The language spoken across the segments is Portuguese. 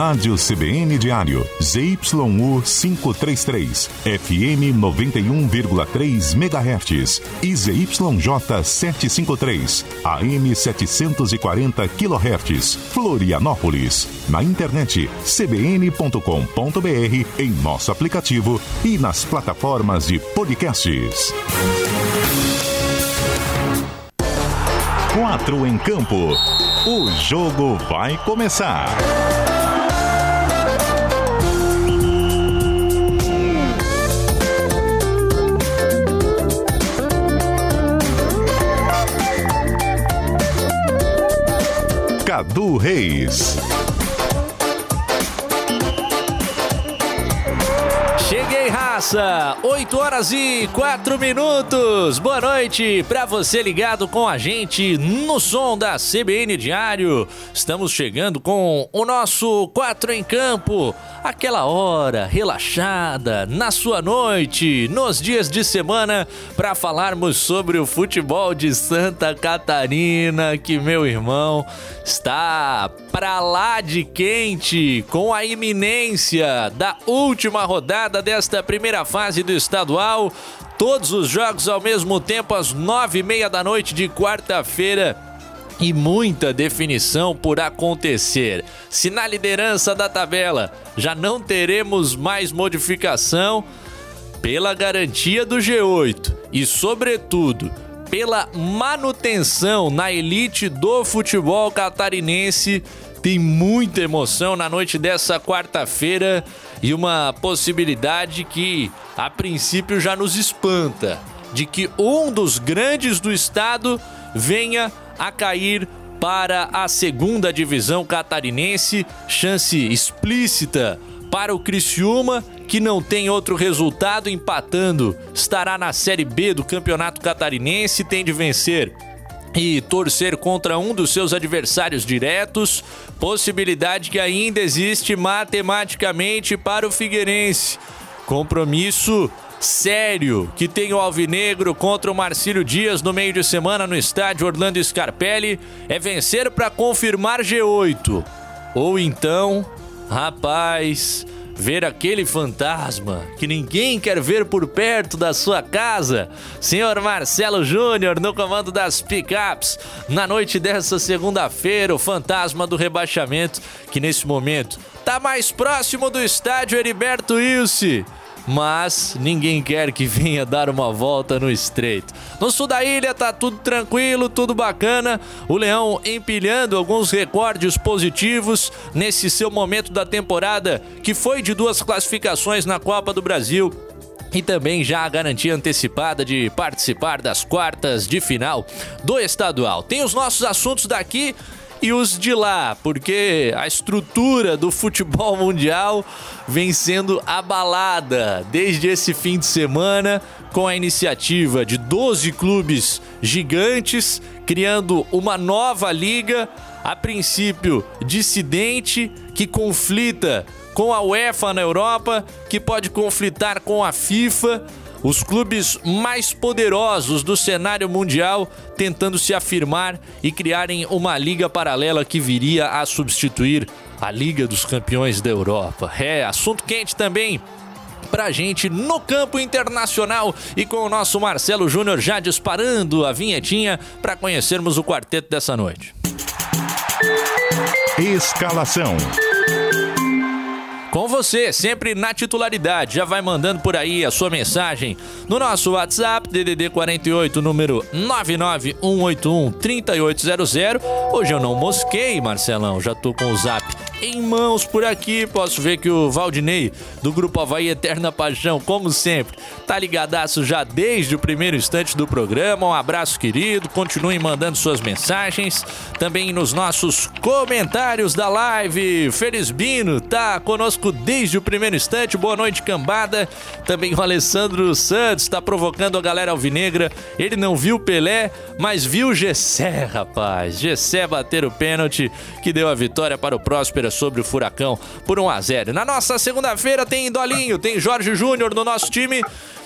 Rádio CBN Diário, ZYU 533, FM 91,3 MHz e ZYJ 753, AM 740 kHz, Florianópolis. Na internet cbn.com.br, em nosso aplicativo e nas plataformas de podcasts. Quatro em campo. O jogo vai começar. Cadu Reis. Raça! 8 horas e 4 minutos. Boa noite para você ligado com a gente no som da CBN Diário. Estamos chegando com o nosso 4 em Campo. Aquela hora relaxada na sua noite, nos dias de semana, para falarmos sobre o futebol de Santa Catarina, que meu irmão está pra lá de quente com a iminência da última rodada desta primeira fase do estadual. Todos os jogos ao mesmo tempo às nove e meia da noite de quarta-feira e muita definição por acontecer. Se na liderança da tabela já não teremos mais modificação, pela garantia do G8 e, sobretudo, pela manutenção na elite do futebol catarinense, tem muita emoção na noite dessa quarta-feira e uma possibilidade que, a princípio, já nos espanta de que um dos grandes do estado venha a cair para a segunda divisão catarinense, chance explícita para o Criciúma, que não tem outro resultado empatando, estará na Série B do Campeonato Catarinense, tem de vencer e torcer contra um dos seus adversários diretos, possibilidade que ainda existe matematicamente para o Figueirense. Compromisso sério que tem o Alvinegro contra o Marcílio Dias no meio de semana no estádio Orlando Scarpelli é vencer para confirmar G8. Ou então, rapaz, ver aquele fantasma que ninguém quer ver por perto da sua casa. Senhor Marcelo Júnior no comando das pickups. Na noite dessa segunda-feira, o fantasma do rebaixamento que nesse momento tá mais próximo do estádio Heriberto Ilse mas ninguém quer que venha dar uma volta no estreito. No sul da ilha tá tudo tranquilo, tudo bacana. O Leão empilhando alguns recordes positivos nesse seu momento da temporada, que foi de duas classificações na Copa do Brasil e também já a garantia antecipada de participar das quartas de final do estadual. Tem os nossos assuntos daqui e os de lá, porque a estrutura do futebol mundial vem sendo abalada desde esse fim de semana com a iniciativa de 12 clubes gigantes criando uma nova liga, a princípio dissidente, que conflita com a UEFA na Europa, que pode conflitar com a FIFA os clubes mais poderosos do cenário mundial tentando se afirmar e criarem uma liga paralela que viria a substituir a Liga dos Campeões da Europa. É assunto quente também pra gente no campo internacional e com o nosso Marcelo Júnior já disparando a vinhetinha para conhecermos o quarteto dessa noite. Escalação você, sempre na titularidade. Já vai mandando por aí a sua mensagem no nosso WhatsApp, DDD 48, número 99181 3800. Hoje eu não mosquei, Marcelão, já tô com o zap em mãos por aqui. Posso ver que o Valdinei, do Grupo Havaí Eterna Paixão, como sempre, tá ligadaço já desde o primeiro instante do programa. Um abraço, querido. Continuem mandando suas mensagens. Também nos nossos comentários da live. Felisbino tá conosco desde o primeiro instante. Boa noite, cambada. Também o Alessandro Santos tá provocando a galera alvinegra. Ele não viu Pelé, mas viu Gessé, rapaz. Gessé bater o pênalti que deu a vitória para o Próspera sobre o Furacão por 1 a 0. Na nossa segunda-feira tem Dolinho, tem Jorge Júnior no nosso time.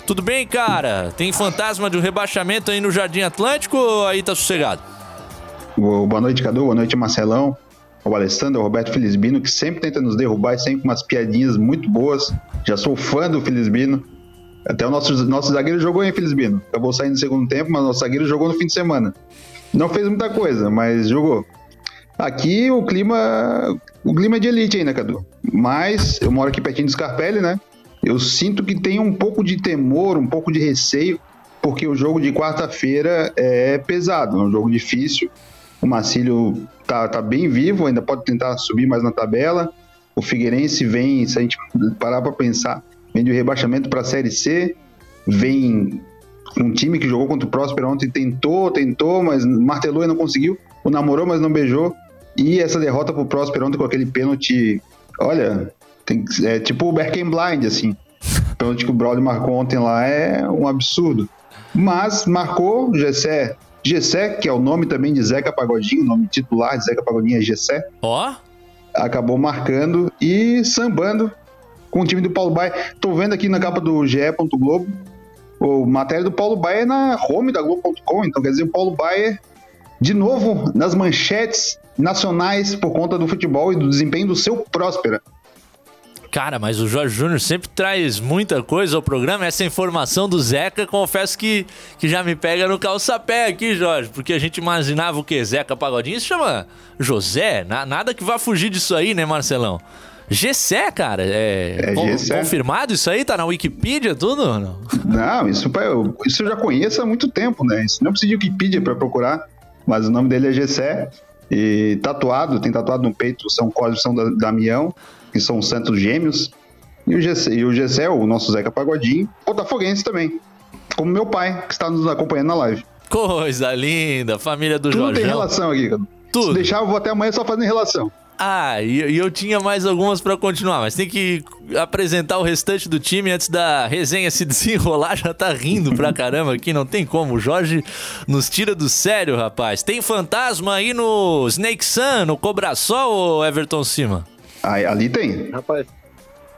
Tudo bem, cara? Tem fantasma de um rebaixamento aí no Jardim Atlântico ou aí tá sossegado? Boa noite, Cadu. Boa noite, Marcelão. o Alessandro, o Roberto Felizbino, que sempre tenta nos derrubar e sempre umas piadinhas muito boas. Já sou fã do Felizbino. Até o nosso, nosso zagueiro jogou, hein, Felizbino? Acabou saindo no segundo tempo, mas nosso zagueiro jogou no fim de semana. Não fez muita coisa, mas jogou. Aqui o clima. O clima é de elite ainda, Cadu. Mas eu moro aqui pertinho do Scarpelli, né? Eu sinto que tem um pouco de temor, um pouco de receio, porque o jogo de quarta-feira é pesado, é um jogo difícil. O Marcílio tá, tá bem vivo, ainda pode tentar subir mais na tabela. O Figueirense vem, se a gente parar para pensar, vem de rebaixamento para a Série C, vem um time que jogou contra o Próspero ontem, tentou, tentou, mas martelou e não conseguiu. O namorou, mas não beijou. E essa derrota pro Próspero ontem com aquele pênalti, olha, tem, é tipo o Berken Blind, assim. O pênalti que o Braulio marcou ontem lá é um absurdo. Mas marcou, Gessé, Gessé, que é o nome também de Zeca Pagodinho, o nome titular de Zeca Pagodinho é Gessé. Ó. Oh. Acabou marcando e sambando com o time do Paulo Baia. Tô vendo aqui na capa do GE. Globo o matéria do Paulo Baia na home da Globo.com, então quer dizer, o Paulo Baia de novo nas manchetes nacionais por conta do futebol e do desempenho do seu Próspera. Cara, mas o Jorge Júnior sempre traz muita coisa ao programa. Essa informação do Zeca, confesso que, que já me pega no calçapé aqui, Jorge. Porque a gente imaginava o que? Zeca Pagodinho se chama José. Na, nada que vá fugir disso aí, né, Marcelão? Gessé, cara, é, é com, confirmado isso aí? Tá na Wikipedia tudo? Não, não isso, eu, isso eu já conheço há muito tempo, né? Isso não precisa de Wikipedia para procurar, mas o nome dele é Gessé. E tatuado, tem tatuado no peito São Cosme e São Damião, que são santos gêmeos. E o Gessé, e o, Gessé, o nosso Zeca Pagodinho, botafoguense também. Como meu pai, que está nos acompanhando na live. Coisa linda, família do Jorge. Tudo tem relação aqui, cara. Tudo. Se deixar, eu vou até amanhã só fazendo relação. Ah, e, e eu tinha mais algumas para continuar, mas tem que apresentar o restante do time antes da resenha se desenrolar. Já tá rindo pra caramba aqui, não tem como. O Jorge nos tira do sério, rapaz. Tem fantasma aí no Snake Sun, no Cobra Sol, ou Everton Cima? Aí, ali tem. Rapaz.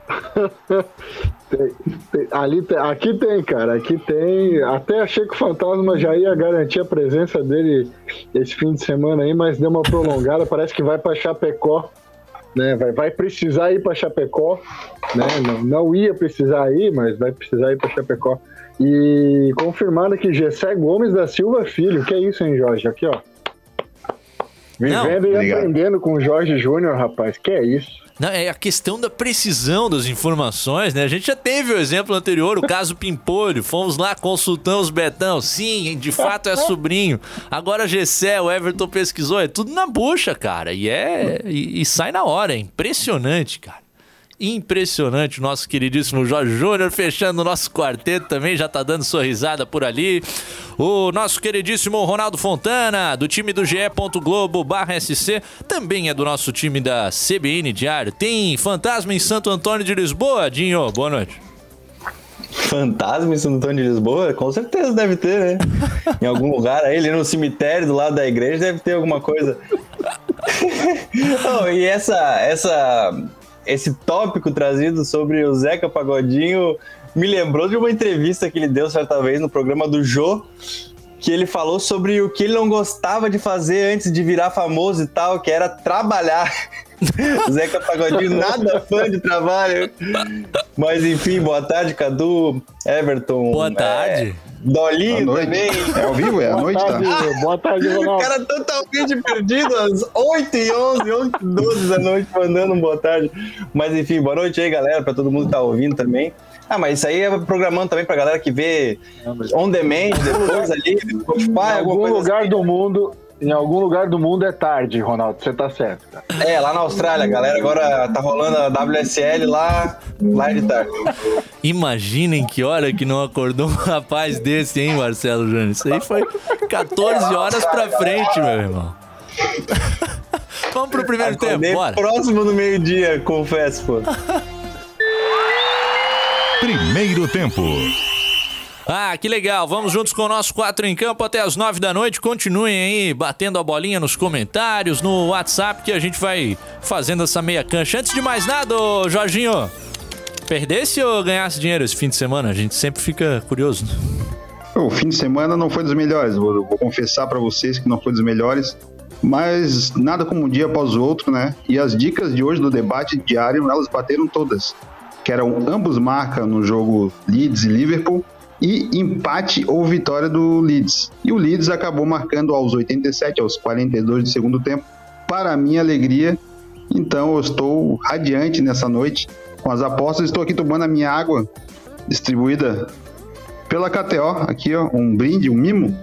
tem, tem, ali tem, aqui tem, cara. Aqui tem. Até achei que o Fantasma já ia garantir a presença dele esse fim de semana aí, mas deu uma prolongada. Parece que vai para Chapecó. Né, vai, vai precisar ir para Chapecó, né? Não, não ia precisar ir, mas vai precisar ir para Chapecó. E confirmado que Gessé Gomes da Silva Filho, que é isso, hein, Jorge? Aqui, ó. Vivendo não, e obrigado. aprendendo com o Jorge Júnior, rapaz. Que é isso? Não, é a questão da precisão das informações, né? A gente já teve o exemplo anterior, o caso Pimpolho. Fomos lá, consultamos Betão. Sim, de fato é sobrinho. Agora Gessé, o Everton pesquisou. É tudo na bucha, cara. E é. E, e sai na hora. É impressionante, cara impressionante. O nosso queridíssimo Jorge Júnior fechando o nosso quarteto também, já tá dando sorrisada por ali. O nosso queridíssimo Ronaldo Fontana, do time do GE. Globo SC, também é do nosso time da CBN Diário. Tem fantasma em Santo Antônio de Lisboa, Dinho. Boa noite. Fantasma em Santo Antônio de Lisboa? Com certeza deve ter, né? em algum lugar aí, ali no cemitério do lado da igreja, deve ter alguma coisa. oh, e essa, essa esse tópico trazido sobre o Zeca Pagodinho me lembrou de uma entrevista que ele deu certa vez no programa do Jô, que ele falou sobre o que ele não gostava de fazer antes de virar famoso e tal, que era trabalhar. Zeca Pagodinho, nada fã de trabalho. Mas enfim, boa tarde, Cadu, Everton. Boa tarde. É, Dolinho também. É ao vivo? É à noite, tá? Boa tarde, Ronaldo. O cara totalmente perdido às 8 e 11, 8 e 12 da noite, mandando um boa tarde. Mas enfim, boa noite aí, galera, pra todo mundo que tá ouvindo também. Ah, mas isso aí é programando também pra galera que vê on demand, depois ali, Spotify, em algum lugar assim. do mundo em algum lugar do mundo é tarde, Ronaldo, você tá certo. Cara. É, lá na Austrália, galera, agora tá rolando a WSL lá, lá de tarde. Imaginem que hora que não acordou um rapaz desse, hein, Marcelo Júnior? Isso aí foi 14 horas pra frente, meu irmão. Vamos pro primeiro Acordei tempo, bora. próximo do meio-dia, confesso, pô. Primeiro tempo. Ah, que legal. Vamos juntos com o nosso 4 em campo até as 9 da noite. Continuem aí batendo a bolinha nos comentários, no WhatsApp, que a gente vai fazendo essa meia cancha. Antes de mais nada, ô Jorginho, perdesse ou ganhasse dinheiro esse fim de semana? A gente sempre fica curioso. O fim de semana não foi dos melhores. Vou, vou confessar para vocês que não foi dos melhores. Mas nada como um dia após o outro, né? E as dicas de hoje do debate diário, elas bateram todas. Que eram ambos marca no jogo Leeds e Liverpool e empate ou vitória do Leeds. E o Leeds acabou marcando aos 87, aos 42 do segundo tempo, para minha alegria. Então eu estou radiante nessa noite com as apostas. Estou aqui tomando a minha água distribuída pela KTO, aqui ó, um brinde, um mimo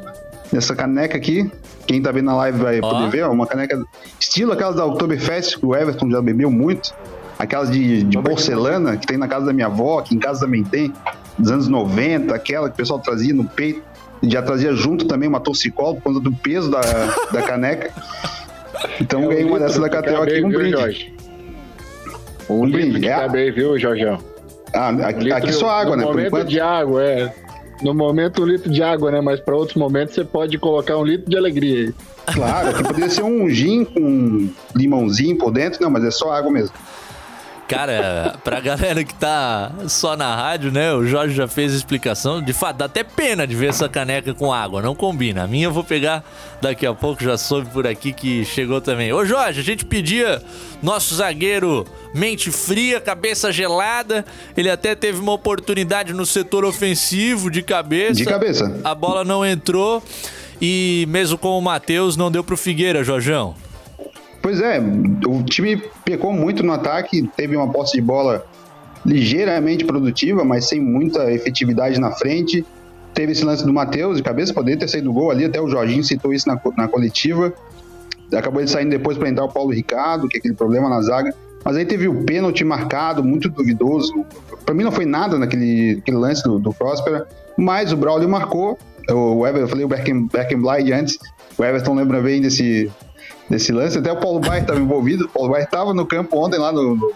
nessa caneca aqui. Quem tá vendo na live vai oh. poder ver, ó, uma caneca estilo aquelas da Oktoberfest que o Everton já bebeu muito. Aquelas de, de porcelana que tem na casa da minha avó, que em casa também tem, dos anos 90, aquela que o pessoal trazia no peito. Já trazia junto também uma torcicola por conta do peso da, da caneca. Então é ganhei uma dessas da KTO aqui, um brinde. Um, um brinde. É. Tá bem, viu, Jorgão? Ah, aqui, aqui só água, né? Por enquanto. de água, é. No momento, um litro de água, né? Mas para outros momentos, você pode colocar um litro de alegria aí. Claro, aqui poderia ser um gin com limãozinho por dentro, não, mas é só água mesmo. Cara, pra galera que tá só na rádio, né? O Jorge já fez a explicação. De fato, dá até pena de ver essa caneca com água. Não combina. A minha eu vou pegar daqui a pouco. Já soube por aqui que chegou também. Ô, Jorge, a gente pedia nosso zagueiro mente fria, cabeça gelada. Ele até teve uma oportunidade no setor ofensivo de cabeça. De cabeça. A bola não entrou. E mesmo com o Matheus, não deu pro Figueira, Jorjão. Pois é, o time pecou muito no ataque, teve uma posse de bola ligeiramente produtiva, mas sem muita efetividade na frente. Teve esse lance do Matheus de cabeça, poderia ter saído do gol ali, até o Jorginho citou isso na, na coletiva. Acabou ele saindo depois para entrar o Paulo Ricardo, que é aquele problema na zaga. Mas aí teve o pênalti marcado, muito duvidoso. Para mim não foi nada naquele, lance do, do Próspera, mas o Braulio marcou. O Everton, eu falei o Beckenblind antes, o Everton lembra bem desse, desse lance. Até o Paulo Bairro estava envolvido. O Paulo Bairro estava no campo ontem lá no, no...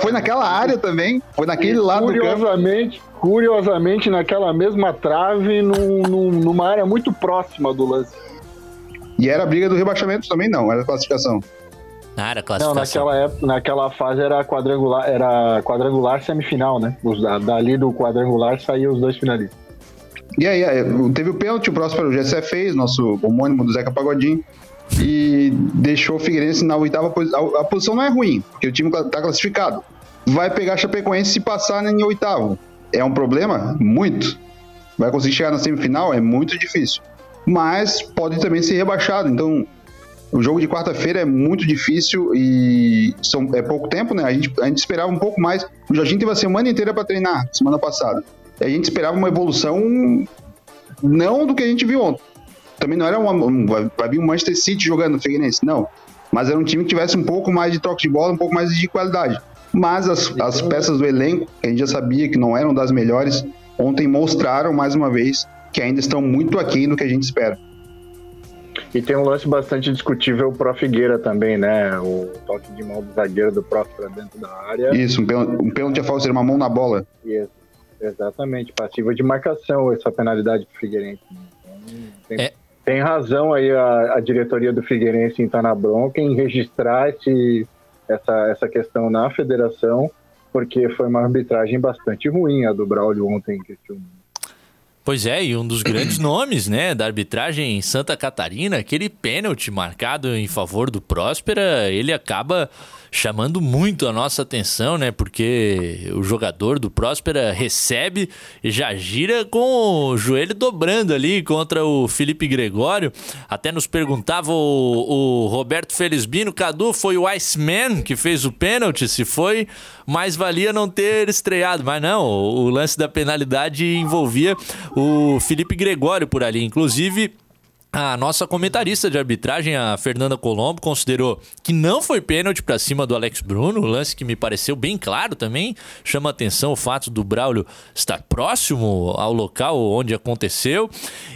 Foi naquela área também, foi naquele e lado curiosamente, Curiosamente, naquela mesma trave, num, num, numa área muito próxima do lance. E era a briga do rebaixamento também, não, era classificação. Ah, era classificação. Não, naquela, época, naquela fase era quadrangular, era quadrangular semifinal, né? Os, dali do quadrangular saíam os dois finalistas. E aí, teve o pênalti, o próximo o Gessé fez, nosso homônimo do Zeca Pagodinho e deixou o Figueirense na oitava posição. A posição não é ruim, porque o time está classificado. Vai pegar a Chapecoense se passar em oitavo. É um problema? Muito. Vai conseguir chegar na semifinal? É muito difícil. Mas pode também ser rebaixado. Então, o jogo de quarta-feira é muito difícil e são, é pouco tempo, né? A gente, a gente esperava um pouco mais. O Jorginho teve a semana inteira para treinar, semana passada. E a gente esperava uma evolução não do que a gente viu ontem também não era uma, um, vai vir um Manchester City jogando no Figueirense, não. Mas era um time que tivesse um pouco mais de troca de bola, um pouco mais de qualidade. Mas as, as peças do elenco, que a gente já sabia que não eram das melhores, ontem mostraram mais uma vez que ainda estão muito aquém do que a gente espera. E tem um lance bastante discutível pro Figueira também, né? O toque de mão do zagueiro do próprio dentro da área. Isso, um pênalti, um pênalti a falta, uma mão na bola. Isso, exatamente. Passiva de marcação essa penalidade pro Figueirense. Então, tem... É, tem razão aí a, a, diretoria do Figueirense em estar na bronca em registrar esse, essa, essa questão na federação, porque foi uma arbitragem bastante ruim a do Braulio ontem. Pois é, e um dos grandes nomes, né, da arbitragem em Santa Catarina, aquele pênalti marcado em favor do Próspera, ele acaba chamando muito a nossa atenção, né? Porque o jogador do Próspera recebe e já gira com o joelho dobrando ali contra o Felipe Gregório. Até nos perguntava o, o Roberto Felizbino, Cadu, foi o Iceman que fez o pênalti? Se foi, mais valia não ter estreado. Mas não, o lance da penalidade envolvia o Felipe Gregório por ali. Inclusive, a nossa comentarista de arbitragem, a Fernanda Colombo, considerou que não foi pênalti para cima do Alex Bruno, lance que me pareceu bem claro também. Chama atenção o fato do Braulio estar próximo ao local onde aconteceu.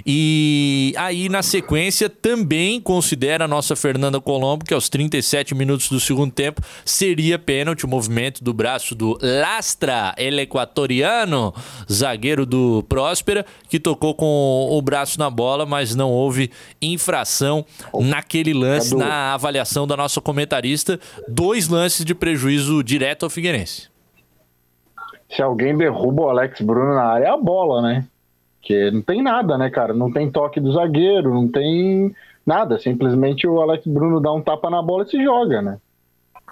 E aí, na sequência, também considera a nossa Fernanda Colombo que aos 37 minutos do segundo tempo seria pênalti o movimento do braço do Lastra, el equatoriano, zagueiro do Próspera, que tocou com o braço na bola, mas não houve houve infração naquele lance, Cadu. na avaliação da nossa comentarista. Dois lances de prejuízo direto ao Figueirense. Se alguém derruba o Alex Bruno na área, é a bola, né? Que não tem nada, né, cara? Não tem toque do zagueiro, não tem nada, simplesmente o Alex Bruno dá um tapa na bola e se joga, né?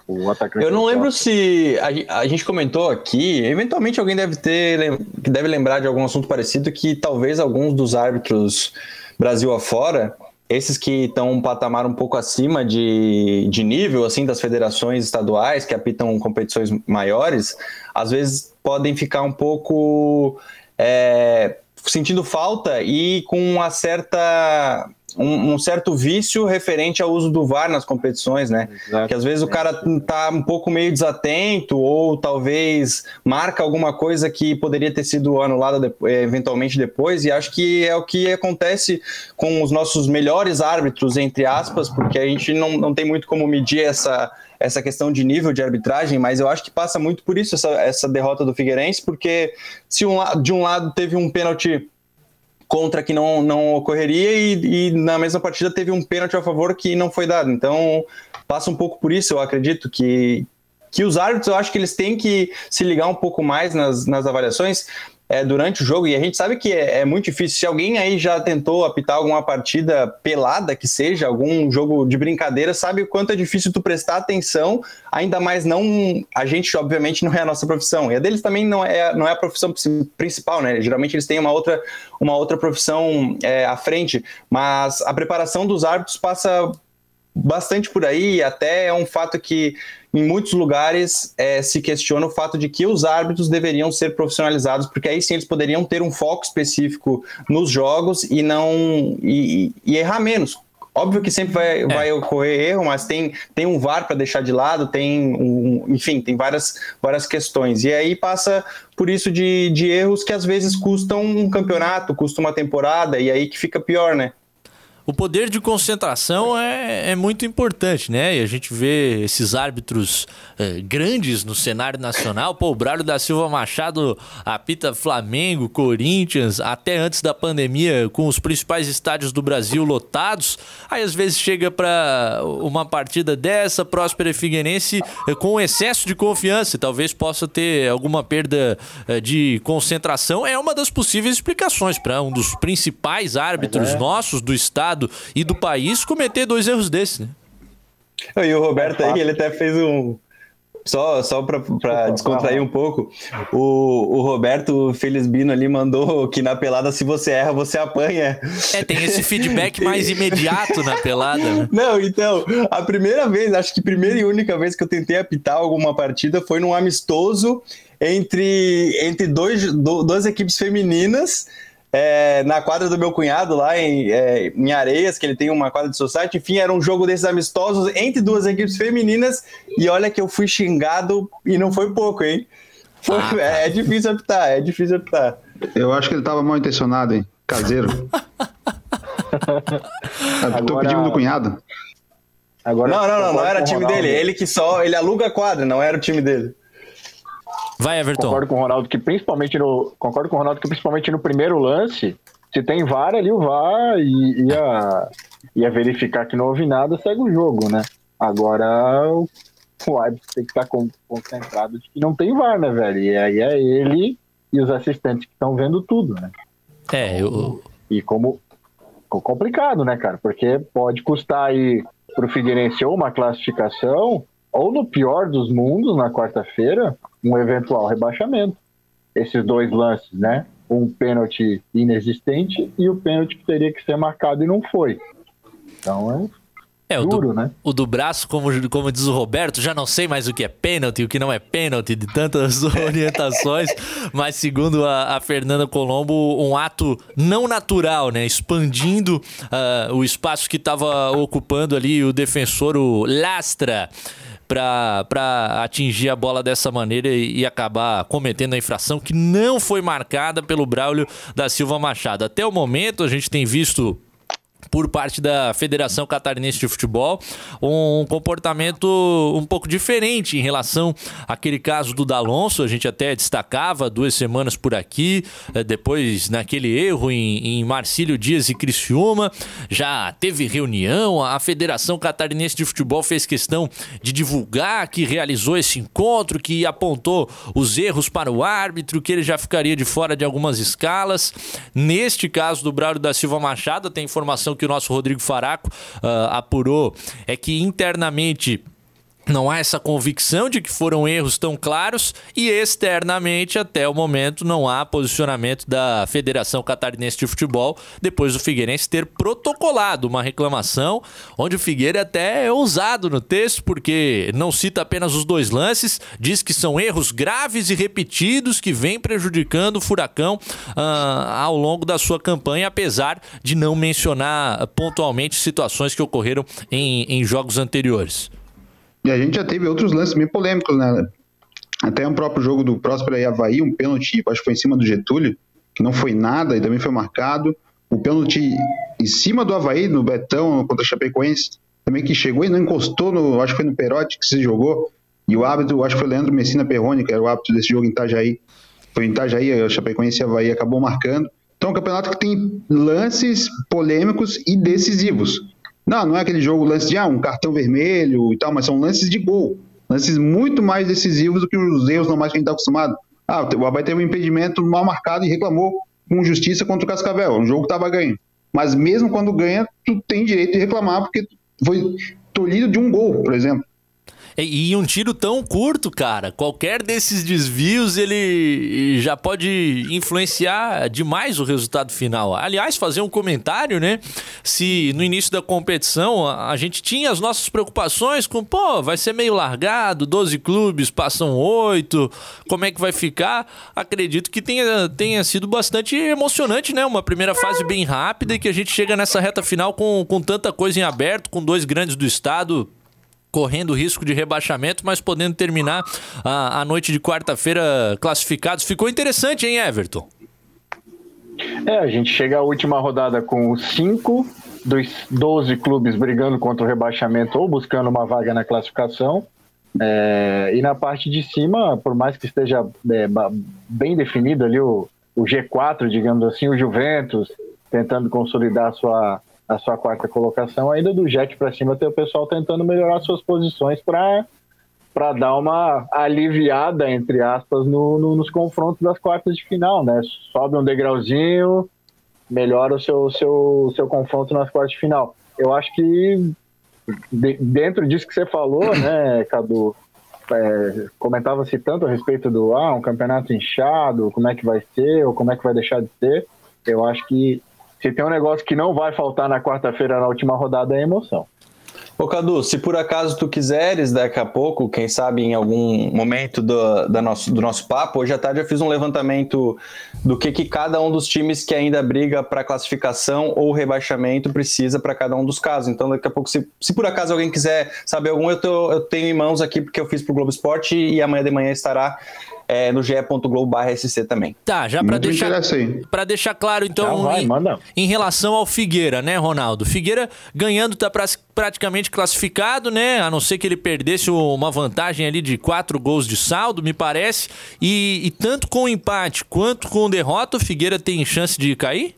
O atacante Eu não lembro se a, a, gente comentou aqui, eventualmente alguém deve ter deve lembrar de algum assunto parecido que talvez alguns dos árbitros Brasil afora esses que estão um patamar um pouco acima de, de nível assim das federações estaduais que apitam competições maiores, às vezes podem ficar um pouco é, sentindo falta e com uma certa um, um, certo vício referente ao uso do VAR nas competições, né? Exato. Que às vezes o cara tá um pouco meio desatento ou talvez marca alguma coisa que poderia ter sido anulada de, eh, eventualmente depois, e acho que é o que acontece com os nossos melhores árbitros, entre aspas, porque a gente não, não tem muito como medir essa, essa questão de nível de arbitragem, mas eu acho que passa muito por isso essa, essa derrota do Figueirense, porque se um, de um lado teve um pênalti contra que não, não ocorreria e, e, na mesma partida teve um pênalti a favor que não foi dado. Então passa um pouco por isso, eu acredito que, que os árbitros, eu acho que eles têm que se ligar um pouco mais nas, nas avaliações é, durante o jogo, e a gente sabe que é, é, muito difícil. Se alguém aí já tentou apitar alguma partida pelada, que seja, algum jogo de brincadeira, sabe o quanto é difícil tu prestar atenção, ainda mais não. A gente, obviamente, não é a nossa profissão. E a deles também não é, não é a profissão principal, né? Geralmente eles têm uma outra, uma outra profissão é, à frente, mas a preparação dos árbitros passa bastante por aí, até é um fato que em muitos lugares é, se questiona o fato de que os árbitros deveriam ser profissionalizados, porque aí sim eles poderiam ter um foco específico nos jogos e não e, e errar menos. Óbvio que sempre vai, é. vai ocorrer erro, mas tem, tem um VAR para deixar de lado, tem um, enfim, tem várias, várias questões. E aí passa por isso de, de erros que às vezes custam um campeonato, custam uma temporada, e aí que fica pior, né? O poder de concentração é, é, muito importante, né? E a gente vê esses árbitros é, grandes no cenário nacional. Pô, o Braulio da Silva Machado apita Flamengo, Corinthians, até antes da pandemia, com os principais estádios do Brasil lotados. Aí às vezes chega para uma partida dessa, Próspera e Figueirense, é, com excesso de confiança. Talvez possa ter alguma perda é, de concentração. É uma das possíveis explicações para um dos principais árbitros é. nossos do estado estado e do país cometer dois erros desses, né? E o Roberto aí, ele até fez um. Só, só para descontrair um pouco, o, o Roberto Felizbino ali mandou que na pelada, se você erra, você apanha. É, tem esse feedback mais imediato na pelada. Né? Não, então, a primeira vez, acho que primeira e única vez que eu tentei apitar alguma partida foi num amistoso entre, entre dois, do, duas equipes femininas é, na quadra do meu cunhado, lá em, é, em Areias, que ele tem uma quadra de society. Enfim, era um jogo desses amistosos entre duas equipes femininas. E olha que eu fui xingado e não foi pouco, hein? Foi, ah, é, é, difícil optar, é difícil optar. Eu acho que ele tava mal intencionado, hein? Caseiro. Agora... Tô pedindo do cunhado. Agora, não, não, não, não era time dele. Ele que só. Ele aluga a quadra, não era o time dele. Vai, Everton. Concordo com o Ronaldo que principalmente no. Concordo com Ronaldo que principalmente no primeiro lance, se tem VAR ali, o VAR ia, ia verificar que não houve nada, segue o jogo, né? Agora o, o árbitro tem que estar concentrado de que não tem VAR, né, velho? E aí é ele e os assistentes que estão vendo tudo, né? É, eu. E como. Ficou complicado, né, cara? Porque pode custar aí pro Figueirense ou uma classificação, ou no pior dos mundos, na quarta-feira, um eventual rebaixamento. Esses dois lances, né? Um pênalti inexistente e o pênalti que teria que ser marcado e não foi. Então é, é Duro, o do, né? O do braço, como, como diz o Roberto, já não sei mais o que é pênalti e o que não é pênalti, de tantas orientações, mas segundo a, a, Fernanda Colombo, um ato não natural, né? Expandindo uh, o espaço que estava ocupando ali o defensor, o Lastra para atingir a bola dessa maneira e, e, acabar cometendo a infração que não foi marcada pelo Braulio da Silva Machado. Até o momento, a gente tem visto por parte da Federação Catarinense de Futebol, um comportamento um pouco diferente em relação àquele caso do D'Alonso, a gente até destacava duas semanas por aqui, eh, depois naquele erro em, em Marcílio Dias e Criciúma, já teve reunião, a Federação Catarinense de Futebol fez questão de divulgar que realizou esse encontro, que apontou os erros para o árbitro, que ele já ficaria de fora de algumas escalas. Neste caso do Braulio da Silva Machado, tem informação que o nosso Rodrigo Faraco uh, apurou é que internamente não há essa convicção de que foram erros tão claros e externamente até o momento não há posicionamento da Federação Catarinense de Futebol depois do Figueirense ter protocolado uma reclamação onde o Figueira até é ousado no texto porque não cita apenas os dois lances, diz que são erros graves e repetidos que vêm prejudicando o Furacão ah, ao longo da sua campanha, apesar de não mencionar pontualmente situações que ocorreram em, em jogos anteriores. E a gente já teve outros lances bem polêmicos, né? Até um próprio jogo do Próspera e Havaí, um pênalti, acho que foi em cima do Getúlio, que não foi nada e também foi marcado. O pênalti em cima do Havaí, no Betão, contra a Chapecoense, também que chegou e não encostou, no, acho que foi no Perotti que se jogou. E o árbitro, acho que foi o Leandro Messina Perrone, que era o árbitro desse jogo em Itajaí. Foi em Itajaí, a Chapecoense e Havaí acabou marcando. Então é um campeonato que tem lances polêmicos e decisivos. Não, não é aquele jogo lance de ah, um cartão vermelho e tal, mas são lances de gol. Lances muito mais decisivos do que os erros normais que a gente está acostumado. Ah, o Havaí teve um impedimento mal marcado e reclamou com justiça contra o Cascavel. Um jogo que estava ganho. Mas mesmo quando ganha, tu tem direito de reclamar porque foi tolhido de um gol, por exemplo. E, um tiro tão curto, cara, qualquer desses desvios ele já pode influenciar demais o resultado final. Aliás, fazer um comentário, né? Se no início da competição a, gente tinha as nossas preocupações com, pô, vai ser meio largado, 12 clubes passam 8, como é que vai ficar? Acredito que tenha, tenha sido bastante emocionante, né? Uma primeira fase bem rápida e que a gente chega nessa reta final com, com tanta coisa em aberto, com dois grandes do estado correndo risco de rebaixamento, mas podendo terminar a, a noite de quarta-feira classificados. Ficou interessante, hein, Everton? É, a gente chega à última rodada com os cinco dos 12 clubes brigando contra o rebaixamento ou buscando uma vaga na classificação. É, e na parte de cima, por mais que esteja é, bem definido ali o, o G4, digamos assim, o Juventus, tentando consolidar sua, a sua quarta colocação, ainda do jet para cima tem o pessoal tentando melhorar suas posições para para dar uma aliviada, entre aspas, no, no, nos confrontos das quartas de final, né? Sobe um degrauzinho, melhora o seu, seu, seu confronto nas quartas de final. Eu acho que de, dentro disso que você falou, né, Cadu, é, comentava-se tanto a respeito do ah, um campeonato inchado, como é que vai ser, ou como é que vai deixar de ser. Eu acho que se tem um negócio que não vai faltar na quarta-feira na última rodada é emoção. Ô Cadu, se por acaso tu quiseres, daqui a pouco, quem sabe em algum momento do, da nosso, do nosso papo, hoje à tarde eu fiz um levantamento do que, que cada um dos times que ainda briga para classificação ou rebaixamento precisa para cada um dos casos. Então, daqui a pouco, se, se por acaso alguém quiser saber algum, eu, tô, eu tenho em mãos aqui porque eu fiz para o Globo Esporte e amanhã de manhã estará é, no ge.globo.sc também. Tá, já para deixar, pra deixar claro, então, vai, em, em, relação ao Figueira, né, Ronaldo? Figueira ganhando tá pra, praticamente classificado, né? A não ser que ele perdesse uma vantagem ali de quatro gols de saldo, me parece. E, e tanto com o empate quanto com derrota, o Figueira tem chance de cair?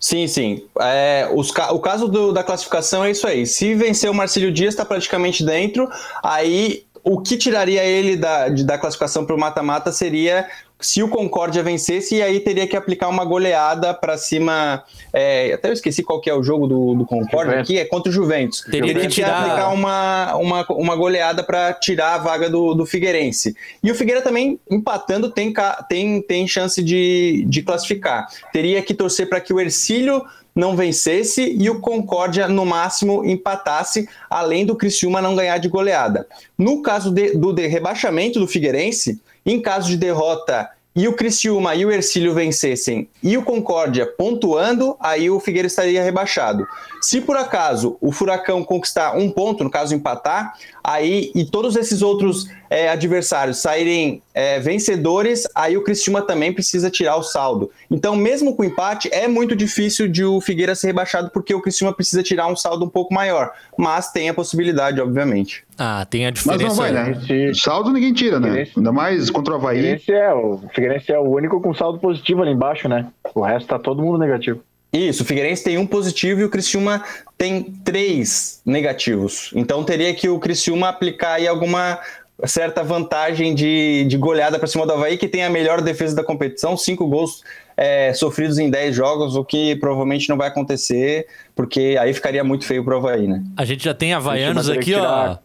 Sim, sim. É, os, o caso do, da classificação é isso aí. Se vencer o Marcílio Dias, está praticamente dentro. Aí o que tiraria ele da, de, da classificação para o mata-mata seria se o Concórdia vencesse, e aí teria que aplicar uma goleada para cima. É, até eu esqueci qual que é o jogo do, do Concórdia aqui, é contra o Juventus. Teria, teria que, tirar... aplicar uma, uma, uma goleada para tirar a vaga do, do Figueirense. E o Figueira também, empatando, tem, tem, tem chance de, de classificar. Teria que torcer para que o Ercílio não vencesse e o Concórdia, no máximo, empatasse, além do Criciúma não ganhar de goleada. No caso de, do de rebaixamento do Figueirense, em caso de derrota e o Criciúma e o Ercílio vencessem e o Concórdia pontuando, aí o Figueira estaria rebaixado. Se por acaso o Furacão conquistar um ponto, no caso empatar, aí e todos esses outros é, adversários saírem é, vencedores, aí o Criciúma também precisa tirar o saldo. Então, mesmo com empate, é muito difícil de o Figueira ser rebaixado porque o Criciúma precisa tirar um saldo um pouco maior. Mas tem a possibilidade, obviamente. Ah, tem a diferença. Mas não vai, né? Esse... Saldo ninguém tira, né? Ainda mais contra o Havaí. Figueirense é, o Figueirense é o único com saldo positivo ali embaixo, né? O resto tá todo mundo negativo. Isso, o Figueirense tem um positivo e o Criciúma tem três negativos. Então teria que o Criciúma aplicar aí alguma certa vantagem de, de goleada para cima do Havaí, que tem a melhor defesa da competição, cinco gols é, sofridos em 10 jogos, o que provavelmente não vai acontecer, porque aí ficaria muito feio pro Havaí, né? A gente já tem havaianos aqui, ó.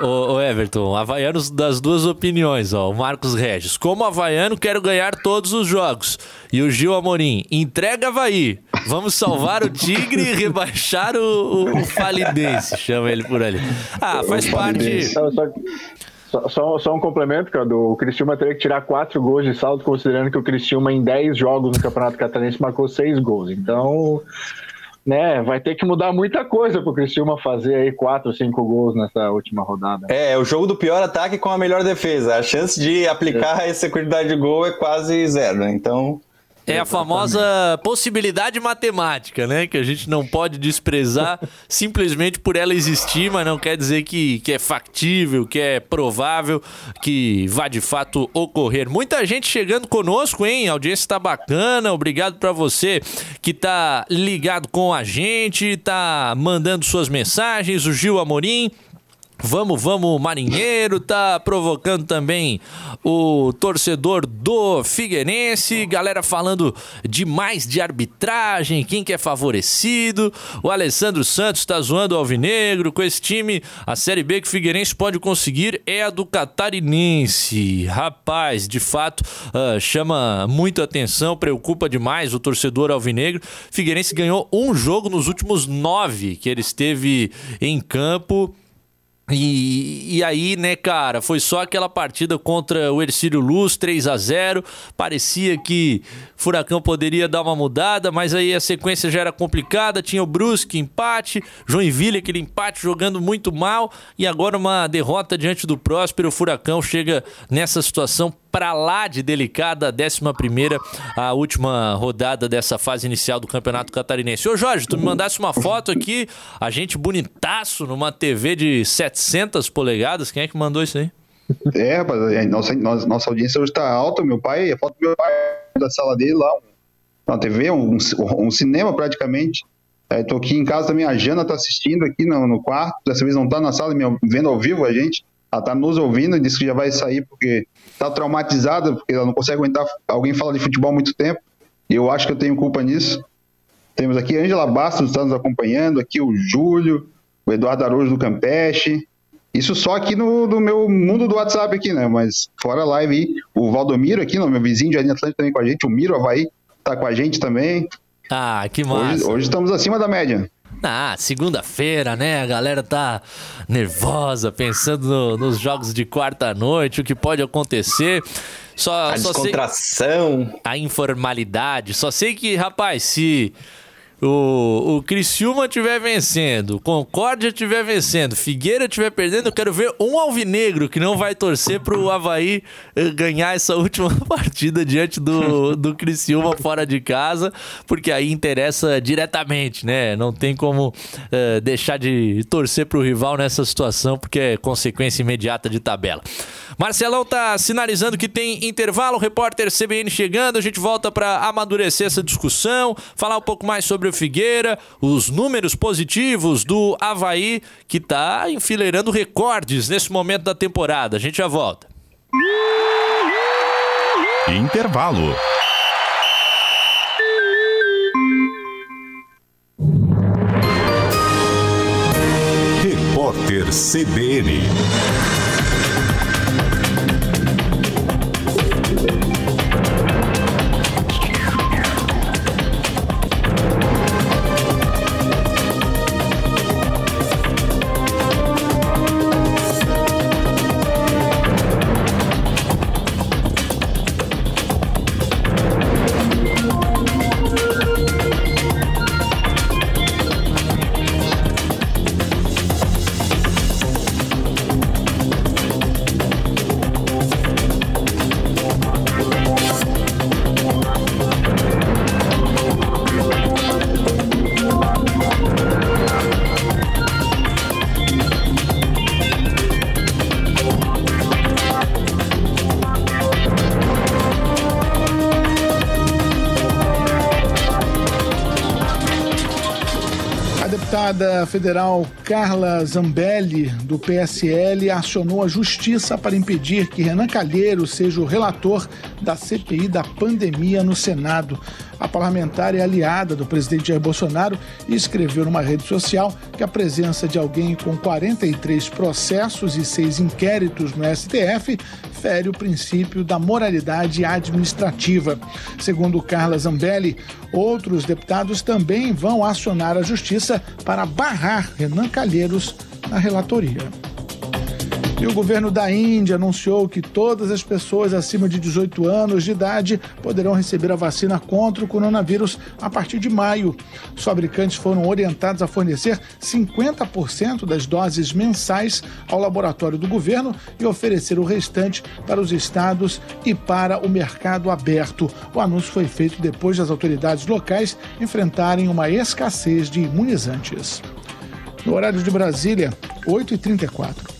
Ô, ô, Everton, havaianos das duas opiniões, ó. O Marcos Regis. Como havaiano, quero ganhar todos os jogos. E o Gil Amorim, entrega Havaí. Vamos salvar o Tigre e rebaixar o, o, o Falidense, chama ele por ali. Ah, faz parte. Só, só, um complemento, cara. O Cristiúma teria que tirar quatro gols de saldo, considerando que o Cristiúma em 10 jogos no Campeonato Catarinense marcou seis gols. Então, né, vai ter que mudar muita coisa pro Cristiúma fazer aí quatro, cinco gols nessa última rodada. É, o jogo do pior ataque com a melhor defesa. A chance de aplicar é. essa quantidade de gol é quase zero, né? Então, é a famosa possibilidade matemática, né? Que a gente não pode desprezar simplesmente por ela existir, mas não quer dizer que, que é factível, que é provável, que vai de fato ocorrer. Muita gente chegando conosco, hein? A audiência tá bacana. Obrigado para você que tá ligado com a gente, tá mandando suas mensagens. O Gil Amorim Vamos, vamos, Marinheiro, tá provocando também o torcedor do Figueirense, galera falando demais de arbitragem, quem que é favorecido. O Alessandro Santos tá zoando o Alvinegro, com esse time, a Série B que o Figueirense pode conseguir é a do Catarinense. Rapaz, de fato, uh, chama muita atenção, preocupa demais o torcedor Alvinegro. Figueirense ganhou um jogo nos últimos nove que ele esteve em campo e, e, aí, né, cara, foi só aquela partida contra o Ercílio Luz, 3 a 0 Parecia que Furacão poderia dar uma mudada, mas aí a sequência já era complicada. Tinha o Brusque, empate, Joinville, aquele empate jogando muito mal. E agora uma derrota diante do Próspero. O Furacão chega nessa situação para lá de delicada, a 11 a última rodada dessa fase inicial do Campeonato Catarinense. Ô Jorge, tu me mandasse uma foto aqui, a gente bonitaço numa TV de 700 polegadas, quem é que mandou isso aí? É, rapaz, nossa, nossa audiência hoje tá alta, meu pai, a foto do meu pai da sala dele lá, uma TV, um, um cinema praticamente. É, tô aqui em casa também, a Jana tá assistindo aqui no, no quarto, dessa vez não tá na sala, vendo ao vivo a gente. Ela tá nos ouvindo e disse que já vai sair porque tá traumatizada, porque ela não consegue aguentar alguém falar de futebol há muito tempo. E eu acho que eu tenho culpa nisso. Temos aqui a Angela Bastos está nos acompanhando, aqui o Júlio, o Eduardo Araújo do Campeche. Isso só aqui no, no meu mundo do WhatsApp aqui, né? Mas fora a live aí, o Valdomiro aqui, no meu vizinho de Jardim Atlântico também com a gente, o Miro Havaí tá com a gente também. Ah, que massa. Hoje, hoje estamos acima da média. Ah, segunda-feira, né? A galera tá nervosa, pensando no, nos jogos de quarta-noite, o que pode acontecer. Só, a só descontração. Sei... A informalidade. Só sei que, rapaz, se o, o Criciúma estiver vencendo, o Concórdia estiver vencendo, Figueira estiver perdendo, eu quero ver um alvinegro que não vai torcer pro Havaí eh, ganhar essa última partida diante do, do Criciúma fora de casa, porque aí interessa diretamente, né? Não tem como uh, deixar de torcer pro rival nessa situação, porque é consequência imediata de tabela. Marcelão tá sinalizando que tem intervalo, o repórter CBN chegando, a gente volta para amadurecer essa discussão, falar um pouco mais sobre o Figueira, os números positivos do Havaí, que está enfileirando recordes nesse momento da temporada. A gente já volta. Intervalo. Repórter CBN. Federal Carla Zambelli, do PSL, acionou a justiça para impedir que Renan Calheiro seja o relator da CPI da pandemia no Senado. A parlamentar é aliada do presidente Jair Bolsonaro e escreveu numa rede social que a presença de alguém com 43 processos e seis inquéritos no STF fere o princípio da moralidade administrativa. Segundo Carla Zambelli, outros deputados também vão acionar a justiça para barrar Renan Calheiros na relatoria. E o governo da Índia anunciou que todas as pessoas acima de 18 anos de idade poderão receber a vacina contra o coronavírus a partir de maio. Os fabricantes foram orientados a fornecer 50% das doses mensais ao laboratório do governo e oferecer o restante para os estados e para o mercado aberto. O anúncio foi feito depois das autoridades locais enfrentarem uma escassez de imunizantes. No horário de Brasília, 8h34.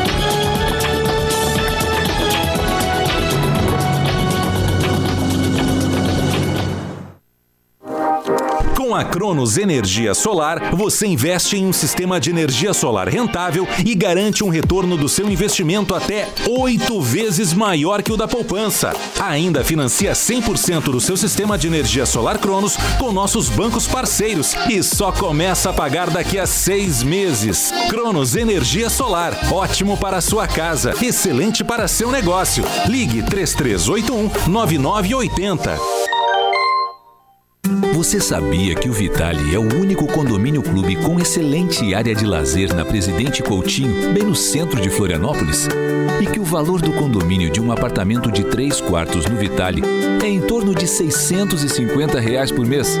Cronos Energia Solar, você investe em um sistema de energia solar rentável e garante um retorno do seu investimento até oito vezes maior que o da poupança. Ainda financia 100% do seu sistema de energia solar Cronos com nossos bancos parceiros e só começa a pagar daqui a seis meses. Cronos Energia Solar, ótimo para a sua casa, excelente para seu negócio. Ligue 3381 9980. Você sabia que o Vitale é o único condomínio clube com excelente área de lazer na Presidente Coutinho, bem no centro de Florianópolis? E que o valor do condomínio de um apartamento de três quartos no Vitale é em torno de 650 reais por mês?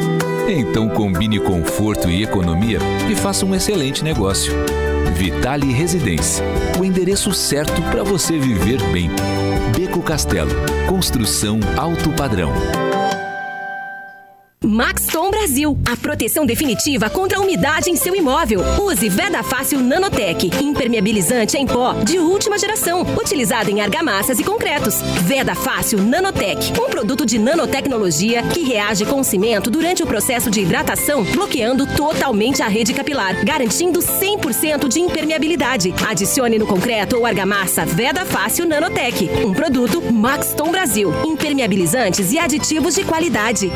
Então combine conforto e economia e faça um excelente negócio. Vitale Residência, o endereço certo para você viver bem. Beco Castelo, construção alto padrão. Maxton Brasil, a proteção definitiva contra a umidade em seu imóvel. Use Veda Fácil Nanotech, impermeabilizante em pó de última geração, utilizado em argamassas e concretos. Veda Fácil Nanotech, um produto de nanotecnologia que reage com o cimento durante o processo de hidratação, bloqueando totalmente a rede capilar, garantindo 100% de impermeabilidade. Adicione no concreto ou argamassa Veda Fácil Nanotech, um produto Maxton Brasil, impermeabilizantes e aditivos de qualidade.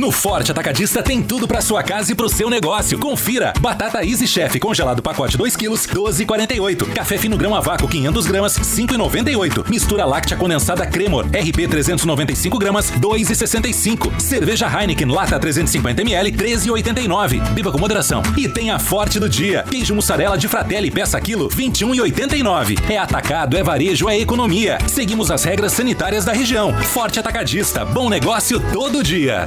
No Forte Atacadista tem tudo para sua casa e pro seu negócio. Confira: batata Easy Chef congelado pacote 2 kg, 12,48. Café fino grão a vácuo 500 gramas, 5,98. Mistura láctea condensada Cremor RP 395 gramas, 2,65. Cerveja Heineken lata 350 ml, 13,89. Beba com moderação. E tem a Forte do dia: queijo mussarela de Fratelli peça quilo, 21,89. É atacado, é varejo, é economia. Seguimos as regras sanitárias da região. Forte Atacadista, bom negócio todo dia.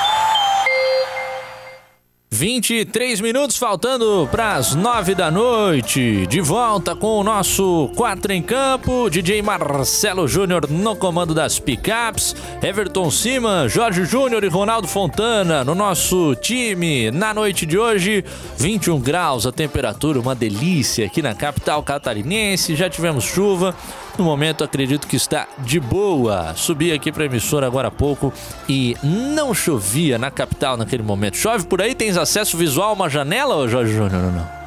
23 minutos faltando para as 9 da noite. De volta com o nosso 4 em campo. DJ Marcelo Júnior no comando das picapes. Everton Cima, Jorge Júnior e Ronaldo Fontana no nosso time. Na noite de hoje, 21 graus a temperatura, uma delícia aqui na capital catarinense. Já tivemos chuva. No momento, acredito que está de boa. Subi aqui para a emissora agora há pouco e não chovia na capital naquele momento. Chove por aí? Tens acesso visual a uma janela, Jorge Júnior, não?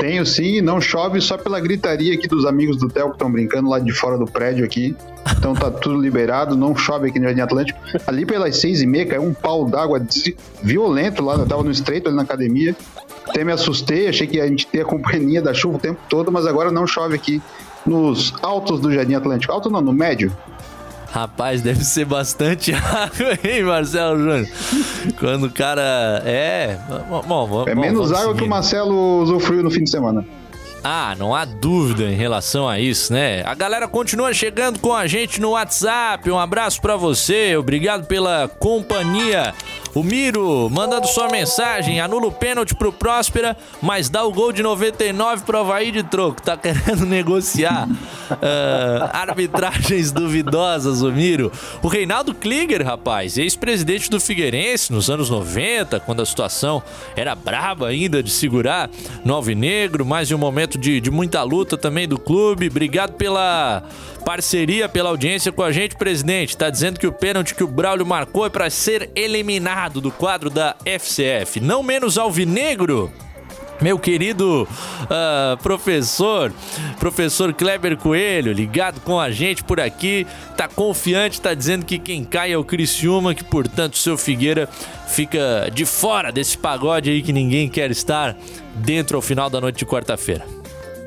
Tenho sim, não chove só pela gritaria aqui dos amigos do Theo que estão brincando lá de fora do prédio aqui. Então tá tudo liberado, não chove aqui no Jardim Atlântico. Ali pelas seis e meia caiu um pau d'água violento lá, eu tava no estreito ali na academia. Até me assustei, achei que a gente ter a companhia da chuva o tempo todo, mas agora não chove aqui nos altos do Jardim Atlântico. Alto não, no médio. Rapaz, deve ser bastante água, hein, Marcelo Júnior? Quando o cara. É. Bom, é menos água que o Marcelo usufruiu no fim de semana. Ah, não há dúvida em relação a isso, né? A galera continua chegando com a gente no WhatsApp. Um abraço para você, obrigado pela companhia. O Miro mandando sua mensagem, anula o pênalti pro Próspera, mas dá o gol de 99 pro Havaí de troco. Tá querendo negociar uh, arbitragens duvidosas, o Miro. O Reinaldo Klinger, rapaz, ex-presidente do Figueirense nos anos 90, quando a situação era braba ainda de segurar no Alvinegro, mais um momento de, de muita luta também do clube. Obrigado pela parceria, pela audiência com a gente, presidente. Tá dizendo que o pênalti que o Braulio marcou é para ser eliminado do quadro da FCF. Não menos alvinegro meu querido uh, professor, professor Kleber Coelho, ligado com a gente por aqui, tá confiante, tá dizendo que quem cai é o Criciúma, que portanto o seu Figueira fica de fora desse pagode aí que ninguém quer estar dentro ao final da noite de quarta-feira.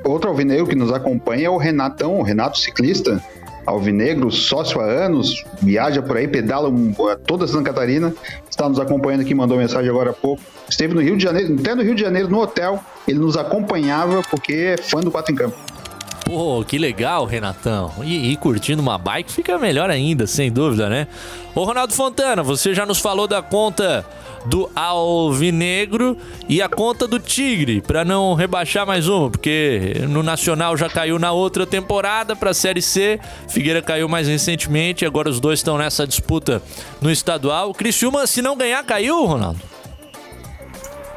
Outro alvinegro que nos acompanha é o Renatão, o Renato Ciclista, alvinegro, sócio há anos, viaja por aí, pedala um, toda Santa Catarina, está nos acompanhando aqui, mandou mensagem agora há pouco. Esteve no Rio de Janeiro, até no Rio de Janeiro, no hotel, ele nos acompanhava porque é fã do Quatro em Campo. Pô, que legal, Renatão. E, e, curtindo uma bike fica melhor ainda, sem dúvida, né? Ô, Ronaldo Fontana, você já nos falou da conta do Alvinegro e a conta do Tigre, para não rebaixar mais uma, porque no Nacional já caiu na outra temporada para a Série C, Figueira caiu mais recentemente, agora os dois estão nessa disputa no estadual. O Criciúma, se não ganhar, caiu, Ronaldo?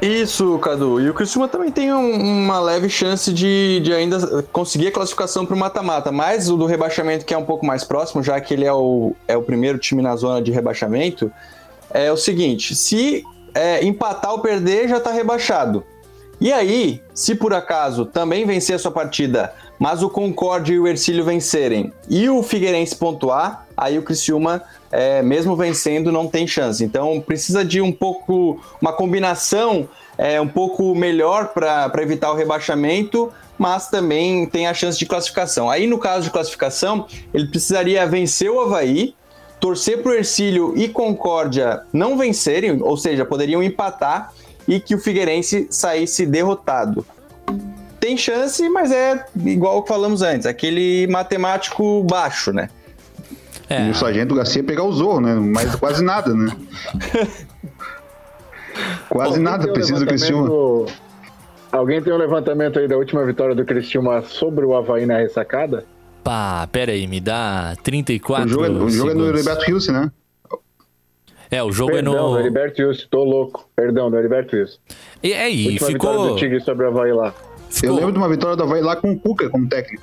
Isso, Cadu. E o Criciúma também tem um, uma leve chance de, de ainda conseguir a classificação para o mata-mata, mas o do rebaixamento, que é um pouco mais próximo, já que ele é o, é o primeiro time na zona de rebaixamento, é o seguinte: se é, empatar ou perder, já está rebaixado. E aí, se por acaso também vencer a sua partida, mas o Concorde e o Ercílio vencerem e o Figueirense pontuar, aí o Criciúma, é, mesmo vencendo, não tem chance. Então precisa de um pouco, uma combinação é, um pouco melhor para evitar o rebaixamento, mas também tem a chance de classificação. Aí no caso de classificação, ele precisaria vencer o Havaí, torcer para o Ercílio e Concórdia não vencerem, ou seja, poderiam empatar e que o Figueirense saísse derrotado. Tem chance, mas é igual que falamos antes, aquele matemático baixo, né? É. E o Sargento Garcia pegar o Zorro, né? Mas quase nada, né? quase Bom, nada precisa do Cristiano. Alguém tem um levantamento aí da última vitória do Cristiano sobre o Havaí na ressacada? Pá, pera aí, me dá 34 O jogo, é, o jogo é no Heriberto Wilson, né? É, o jogo Perdão, é no. Perdão, Heriberto Wilson, tô louco. Perdão, do Heriberto Wilson. E aí, Última ficou. vitória do Tigre sobre o Havaí lá. Ficou... Eu lembro de uma vitória do Havaí lá com o Cuca como técnico.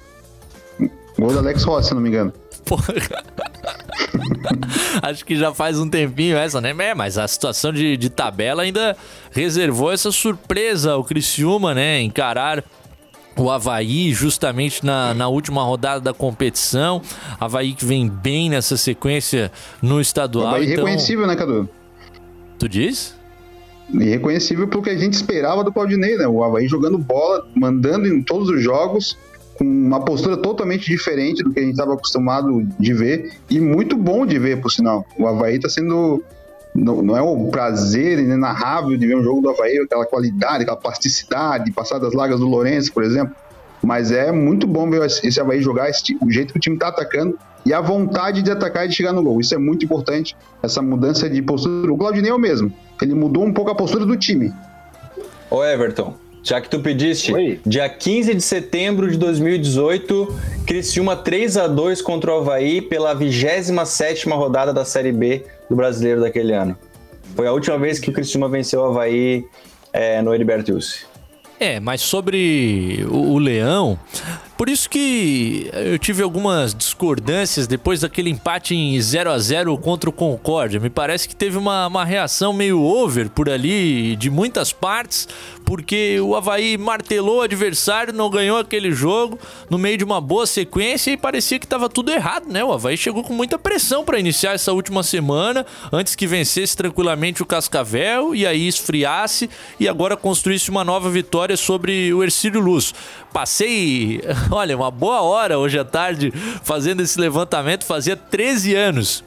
Gol do Alex Rossi, se não me engano. Porra. Acho que já faz um tempinho essa, né? É, mas a situação de, de tabela ainda reservou essa surpresa ao Criciúma, né? Encarar o Havaí justamente na, na última rodada da competição. Havaí que vem bem nessa sequência no estadual. O Havaí então... reconhecível, né, Cadu? Tu diz? Irreconhecível pelo que a gente esperava do Claudinei, né? O Havaí jogando bola, mandando em todos os jogos, com uma postura totalmente diferente do que a gente estava acostumado de ver, e muito bom de ver, por sinal. O Havaí está sendo não, não é o prazer inenarrável de ver um jogo do Havaí, aquela qualidade, aquela plasticidade, passar das largas do Lourenço, por exemplo. Mas é muito bom ver esse Havaí jogar, esse, o jeito que o time está atacando e a vontade de atacar e de chegar no gol. Isso é muito importante, essa mudança de postura. O Claudinei é o mesmo. Ele mudou um pouco a postura do time. Ô Everton, já que tu pediste, Oi. dia 15 de setembro de 2018, Criciúma 3 a 2 contra o Havaí pela 27ª rodada da Série B do Brasileiro daquele ano. Foi a última vez que o Criciúma venceu o Havaí é, no Heriberto Wilson. É, mas sobre o, o Leão, por isso que eu tive algumas discordâncias depois daquele empate em 0 a 0 contra o Concórdia. Me parece que teve uma, uma reação meio over por ali, de muitas partes, porque o Havaí martelou o adversário, não ganhou aquele jogo no meio de uma boa sequência e parecia que estava tudo errado, né? O Havaí chegou com muita pressão para iniciar essa última semana, antes que vencesse tranquilamente o Cascavel e aí esfriasse e agora construísse uma nova vitória sobre o Ercílio Luz. Passei Olha, uma boa hora hoje à tarde fazendo esse levantamento. Fazia 13 anos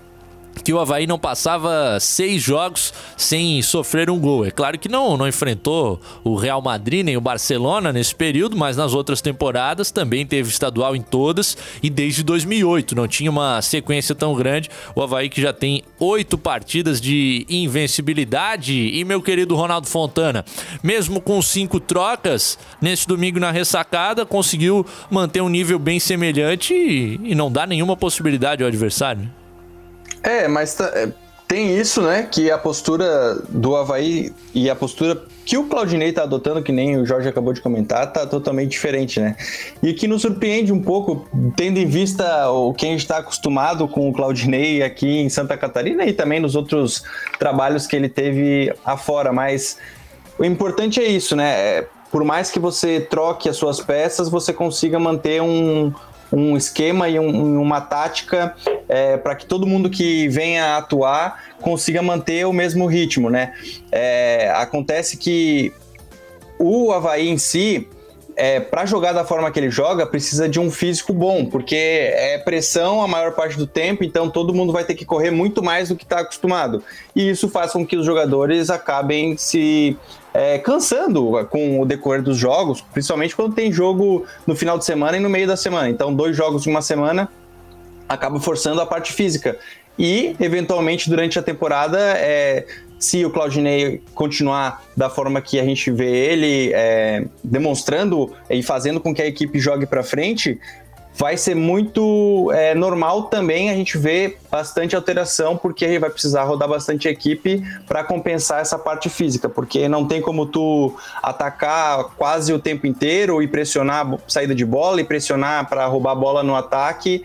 que o Havaí não passava seis jogos sem sofrer um gol. É claro que não, não enfrentou o Real Madrid nem o Barcelona nesse período, mas nas outras temporadas também teve estadual em todas e desde 2008 não tinha uma sequência tão grande. O Havaí que já tem oito partidas de invencibilidade. E meu querido Ronaldo Fontana, mesmo com cinco trocas, nesse domingo na ressacada, conseguiu manter um nível bem semelhante e, e não dá nenhuma possibilidade ao adversário. É, mas tá, é, tem isso, né? Que a postura do Havaí e a postura que o Claudinei tá adotando, que nem o Jorge acabou de comentar, tá totalmente diferente, né? E que nos surpreende um pouco, tendo em vista o que a gente está acostumado com o Claudinei aqui em Santa Catarina e também nos outros trabalhos que ele teve afora. Mas o importante é isso, né? É, por mais que você troque as suas peças, você consiga manter um, um esquema e um, uma tática é, para que todo mundo que venha atuar consiga manter o mesmo ritmo, né? É, acontece que o Havaí em si, é, para jogar da forma que ele joga, precisa de um físico bom, porque é pressão a maior parte do tempo, então todo mundo vai ter que correr muito mais do que está acostumado. E isso faz com que os jogadores acabem se é, cansando com o decorrer dos jogos, principalmente quando tem jogo no final de semana e no meio da semana. Então, dois jogos em uma semana acaba forçando a parte física. E, eventualmente, durante a temporada, é, se o Claudinei continuar da forma que a gente vê ele é, demonstrando e fazendo com que a equipe jogue para frente, vai ser muito é, normal também a gente ver bastante alteração, porque vai precisar rodar bastante equipe para compensar essa parte física, porque não tem como tu atacar quase o tempo inteiro e pressionar saída de bola e pressionar para roubar a bola no ataque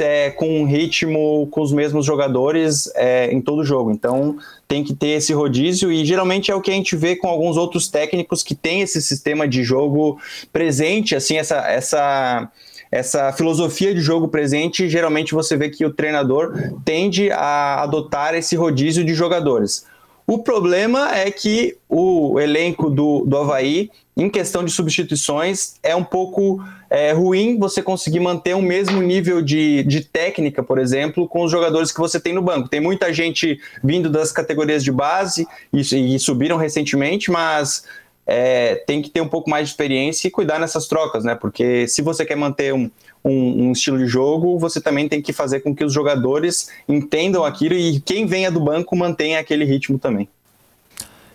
é com um ritmo com os mesmos jogadores é, em todo jogo. Então tem que ter esse rodízio e geralmente é o que a gente vê com alguns outros técnicos que têm esse sistema de jogo presente, assim, essa, essa essa filosofia de jogo presente, geralmente você vê que o treinador tende a adotar esse rodízio de jogadores. O problema é que o elenco do, do Havaí, em questão de substituições, é um pouco é, ruim você conseguir manter o mesmo nível de, de técnica, por exemplo, com os jogadores que você tem no banco. Tem muita gente vindo das categorias de base e, e subiram recentemente, mas é, tem que ter um pouco mais de experiência e cuidar nessas trocas, né? Porque se você quer manter um, um, um, estilo de jogo, você também tem que fazer com que os jogadores entendam aquilo e quem venha do banco mantenha aquele ritmo também.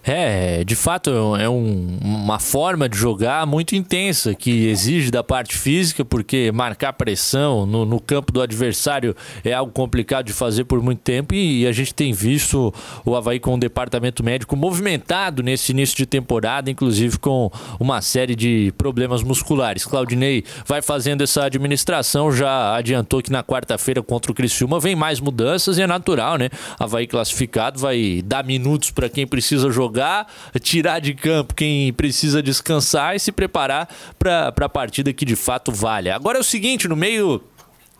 É, de fato é um, uma forma de jogar muito intensa que exige da parte física, porque marcar pressão no, no, campo do adversário é algo complicado de fazer por muito tempo e, e a gente tem visto o Havaí com o departamento médico movimentado nesse início de temporada, inclusive com uma série de problemas musculares. Claudinei vai fazendo essa administração, já adiantou que na quarta-feira contra o Criciúma vem mais mudanças e é natural, né? Havaí classificado vai dar minutos para quem precisa jogar jogar, tirar de campo quem precisa descansar e se preparar para a partida que de fato vale. Agora é o seguinte, no meio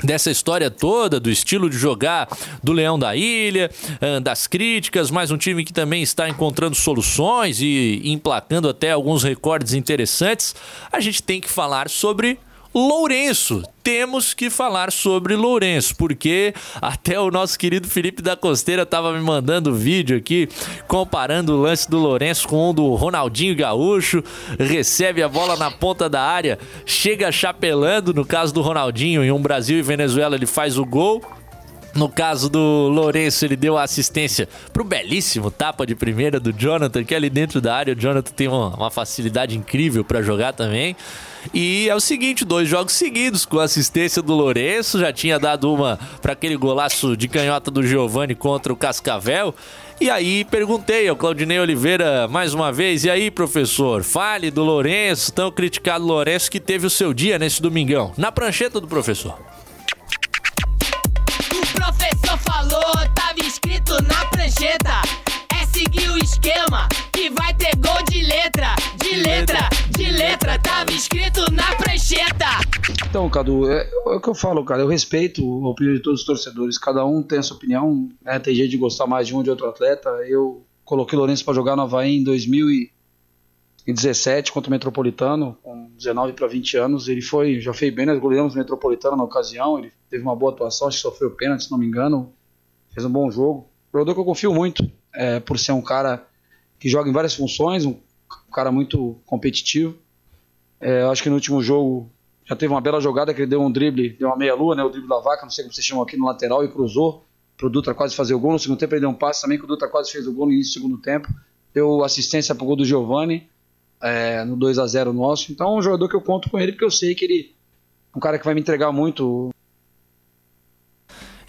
dessa história toda, do estilo de jogar do Leão da Ilha, das críticas, mais um time que também está encontrando soluções e emplacando até alguns recordes interessantes, a gente tem que falar sobre Lourenço. Temos que falar sobre Lourenço, porque até o nosso querido Felipe da Costeira estava me mandando vídeo aqui comparando o lance do Lourenço com o do Ronaldinho Gaúcho. Recebe a bola na ponta da área, chega chapelando. No caso do Ronaldinho, em um Brasil e Venezuela, ele faz o gol. No caso do Lourenço, ele deu a assistência pro belíssimo tapa de primeira do Jonathan, que é ali dentro da área. O Jonathan tem uma, uma facilidade incrível para jogar também. E é o seguinte, dois jogos seguidos com assistência do Lourenço, já tinha dado uma para aquele golaço de canhota do Giovani contra o Cascavel. E aí perguntei ao Claudinei Oliveira mais uma vez, e aí, professor, fale do Lourenço, tão criticado Lourenço que teve o seu dia nesse domingão. Na prancheta do professor. O professor falou, tava escrito na prancheta. Seguir o esquema que vai ter gol de letra, de letra, de letra, tava escrito na prancheta. Então, Cadu, é, é, o que eu falo, cara. Eu respeito a opinião de todos os torcedores. Cada um tem a sua opinião. Né? Tem jeito de gostar mais de um ou de outro atleta. Eu coloquei o Lourenço para jogar no Havaí em 2000 e, 2017 contra o Metropolitano, com 19 para 20 anos. Ele foi, já fez bem, nós goleamos o Metropolitano na ocasião. Ele teve uma boa atuação, acho que sofreu pênalti, se não me engano. Fez um bom jogo. Jogador que eu confio muito, é, por ser um cara que joga em várias funções, um cara muito competitivo. É, acho que no último jogo já teve uma bela jogada que ele deu um drible, deu uma meia-lua, né? O drible da vaca, não sei como vocês chamam aqui no lateral, e cruzou pro Dutra quase fazer o gol. No segundo tempo ele deu um passe também, que o Dutra quase fez o gol no início do segundo tempo. Deu assistência pro gol do Giovani é, no 2 a 0 nosso. Então é um jogador que eu conto com ele, porque eu sei que ele é um cara que vai me entregar muito.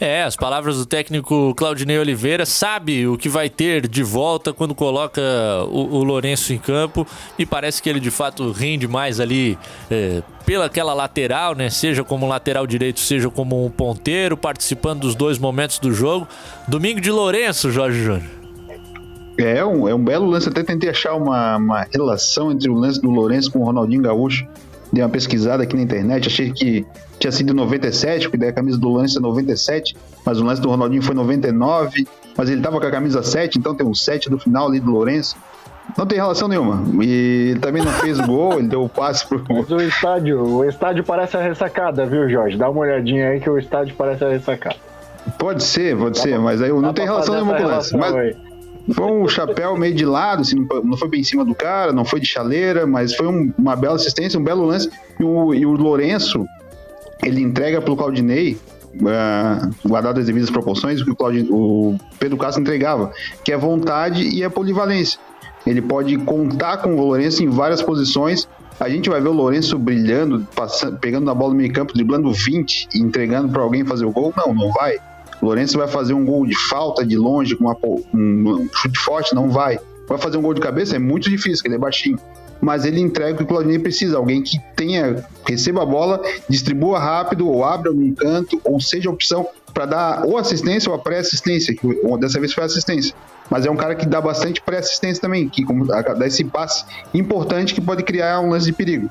É, as palavras do técnico Claudinei Oliveira sabe o que vai ter de volta quando coloca o, o Lourenço em campo e parece que ele de fato rende mais ali é, pela aquela lateral, né? Seja como lateral direito, seja como um ponteiro, participando dos dois momentos do jogo. Domingo de Lourenço, Jorge Júnior. É um, é um belo lance, até tentei achar uma, uma relação entre o lance do Lourenço com o Ronaldinho Gaúcho. Dei uma pesquisada aqui na internet, achei que tinha sido 97, porque daí a camisa do Lance é 97, mas o lance do Ronaldinho foi 99, mas ele tava com a camisa 7, então tem um 7 do final ali do Lourenço. Não tem relação nenhuma. E ele também não fez gol, ele deu o passe pro. Mas o estádio, o estádio parece a ressacada, viu, Jorge? Dá uma olhadinha aí que o estádio parece a ressacada. Pode ser, pode ser, mas aí não tem relação nenhuma com o lance. Mas foi um chapéu meio de lado, assim, não foi bem em cima do cara, não foi de chaleira, mas foi um, uma bela assistência, um belo lance. E o, e o Lourenço, ele entrega pro Claudinei, uh, guardado as devidas proporções, o que o, o Pedro Castro entregava, que é vontade e é polivalência. Ele pode contar com o Lourenço em várias posições. A gente vai ver o Lourenço brilhando, passando, pegando a bola no meio campo, driblando 20 e entregando para alguém fazer o gol? Não, não vai. O Lourenço vai fazer um gol de falta de longe, com uma, um chute forte? Não vai. Vai fazer um gol de cabeça? É muito difícil, porque ele é baixinho. Mas ele entrega o que o Claudinei precisa, alguém que tenha, receba a bola, distribua rápido, ou abra num canto, ou seja opção para dar ou assistência ou a pré-assistência, que dessa vez foi assistência. Mas é um cara que dá bastante pré-assistência também, que dá esse passe importante que pode criar um lance de perigo.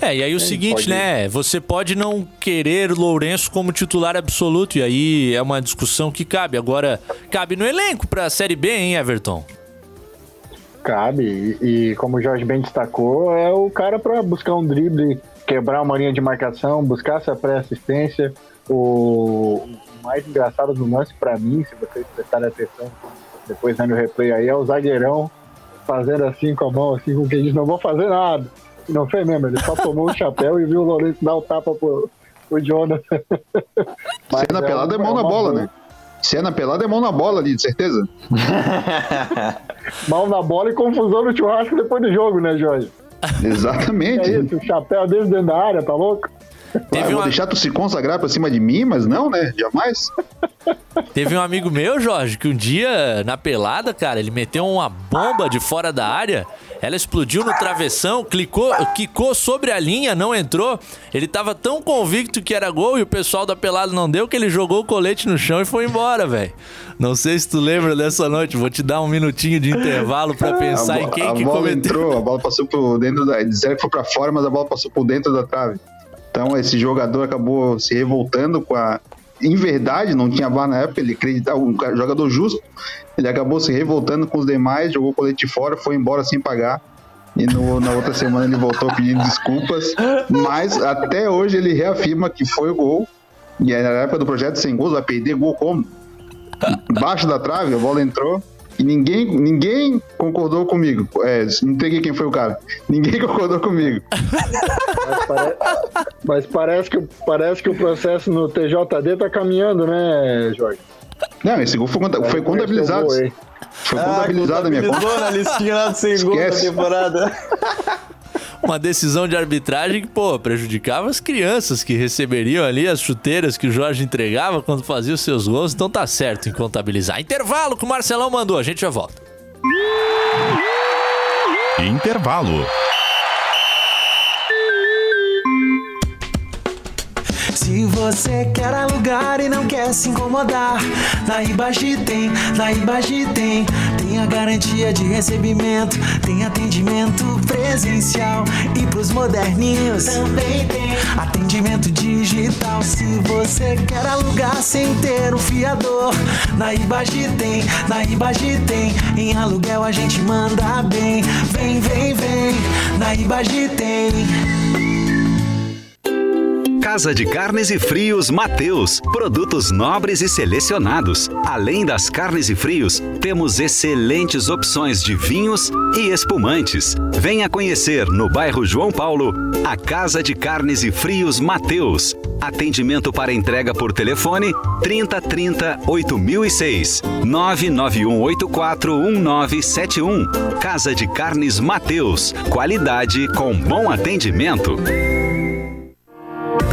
É, e aí o seguinte, pode... né? Você pode não querer o Lourenço como titular absoluto, e aí é uma discussão que cabe. Agora, cabe no elenco pra Série B, hein, Everton? Cabe, e, e como o Jorge bem destacou, é o cara para buscar um drible, quebrar uma linha de marcação, buscar essa pré-assistência. O mais engraçado do lance para mim, se vocês prestarem atenção, depois vendo o replay aí, é o zagueirão fazendo assim com a mão, assim, com quem diz, não vou fazer nada. E não fez mesmo, ele só tomou o chapéu e viu o Lourenço dar o tapa pro, pro Jonathan. Cena é pelada é mão na bola, né? Cena pelada é mão na bola ali, de certeza. mão na bola e confusão no churrasco depois do jogo, né, Jorge? Exatamente. É isso, o chapéu dele dentro da área, tá louco? Teve uma... Vou deixar tu se consagrar pra cima de mim, mas não, né? Jamais. Teve um amigo meu, Jorge, que um dia, na pelada, cara, ele meteu uma bomba de fora da área. Ela explodiu no travessão, clicou, quicou sobre a linha, não entrou. Ele tava tão convicto que era gol e o pessoal da pelada não deu que ele jogou o colete no chão e foi embora, velho. Não sei se tu lembra dessa noite. Vou te dar um minutinho de intervalo para pensar em quem a que bola cometeu. entrou, a bola passou por dentro da. Disseram que foi pra fora, mas a bola passou por dentro da trave. Então esse jogador acabou se revoltando com a. Em verdade, não tinha VAR na época, ele acreditava, um jogador justo, ele acabou se revoltando com os demais, jogou o colete fora, foi embora sem pagar. E no, na outra semana ele voltou pedindo desculpas. Mas até hoje ele reafirma que foi o gol. E aí, na época do projeto sem gols, vai perder gol como? Baixo da trave, a bola entrou. E ninguém, ninguém concordou comigo. É, não peguei quem foi o cara. Ninguém concordou comigo. Mas, pare... Mas parece, que, parece que o processo no TJD tá caminhando, né, Jorge? Não, esse gol foi, foi contabilizado. Foi ah, contabilizado a minha conta. na listinha lá do sem gol da temporada. Uma decisão de arbitragem que, pô, prejudicava as crianças que receberiam ali as chuteiras que o Jorge entregava quando fazia os seus gols. Então tá certo em contabilizar. Intervalo que o Marcelão mandou, a gente já volta. Intervalo. Se você quer alugar e não quer se incomodar, na Ibagi tem, na Ibagi tem. Tem a garantia de recebimento, tem atendimento presencial e pros moderninhos também tem atendimento digital. Se você quer alugar sem ter um fiador, na Ibagi tem, na Ibagi tem. Em aluguel a gente manda bem. Vem, vem, vem, na Ibagi tem. Casa de Carnes e Frios Mateus. Produtos nobres e selecionados. Além das carnes e frios, temos excelentes opções de vinhos e espumantes. Venha conhecer no bairro João Paulo a Casa de Carnes e Frios Mateus. Atendimento para entrega por telefone 3030 8006 99184 1971. Casa de Carnes Mateus. Qualidade com bom atendimento.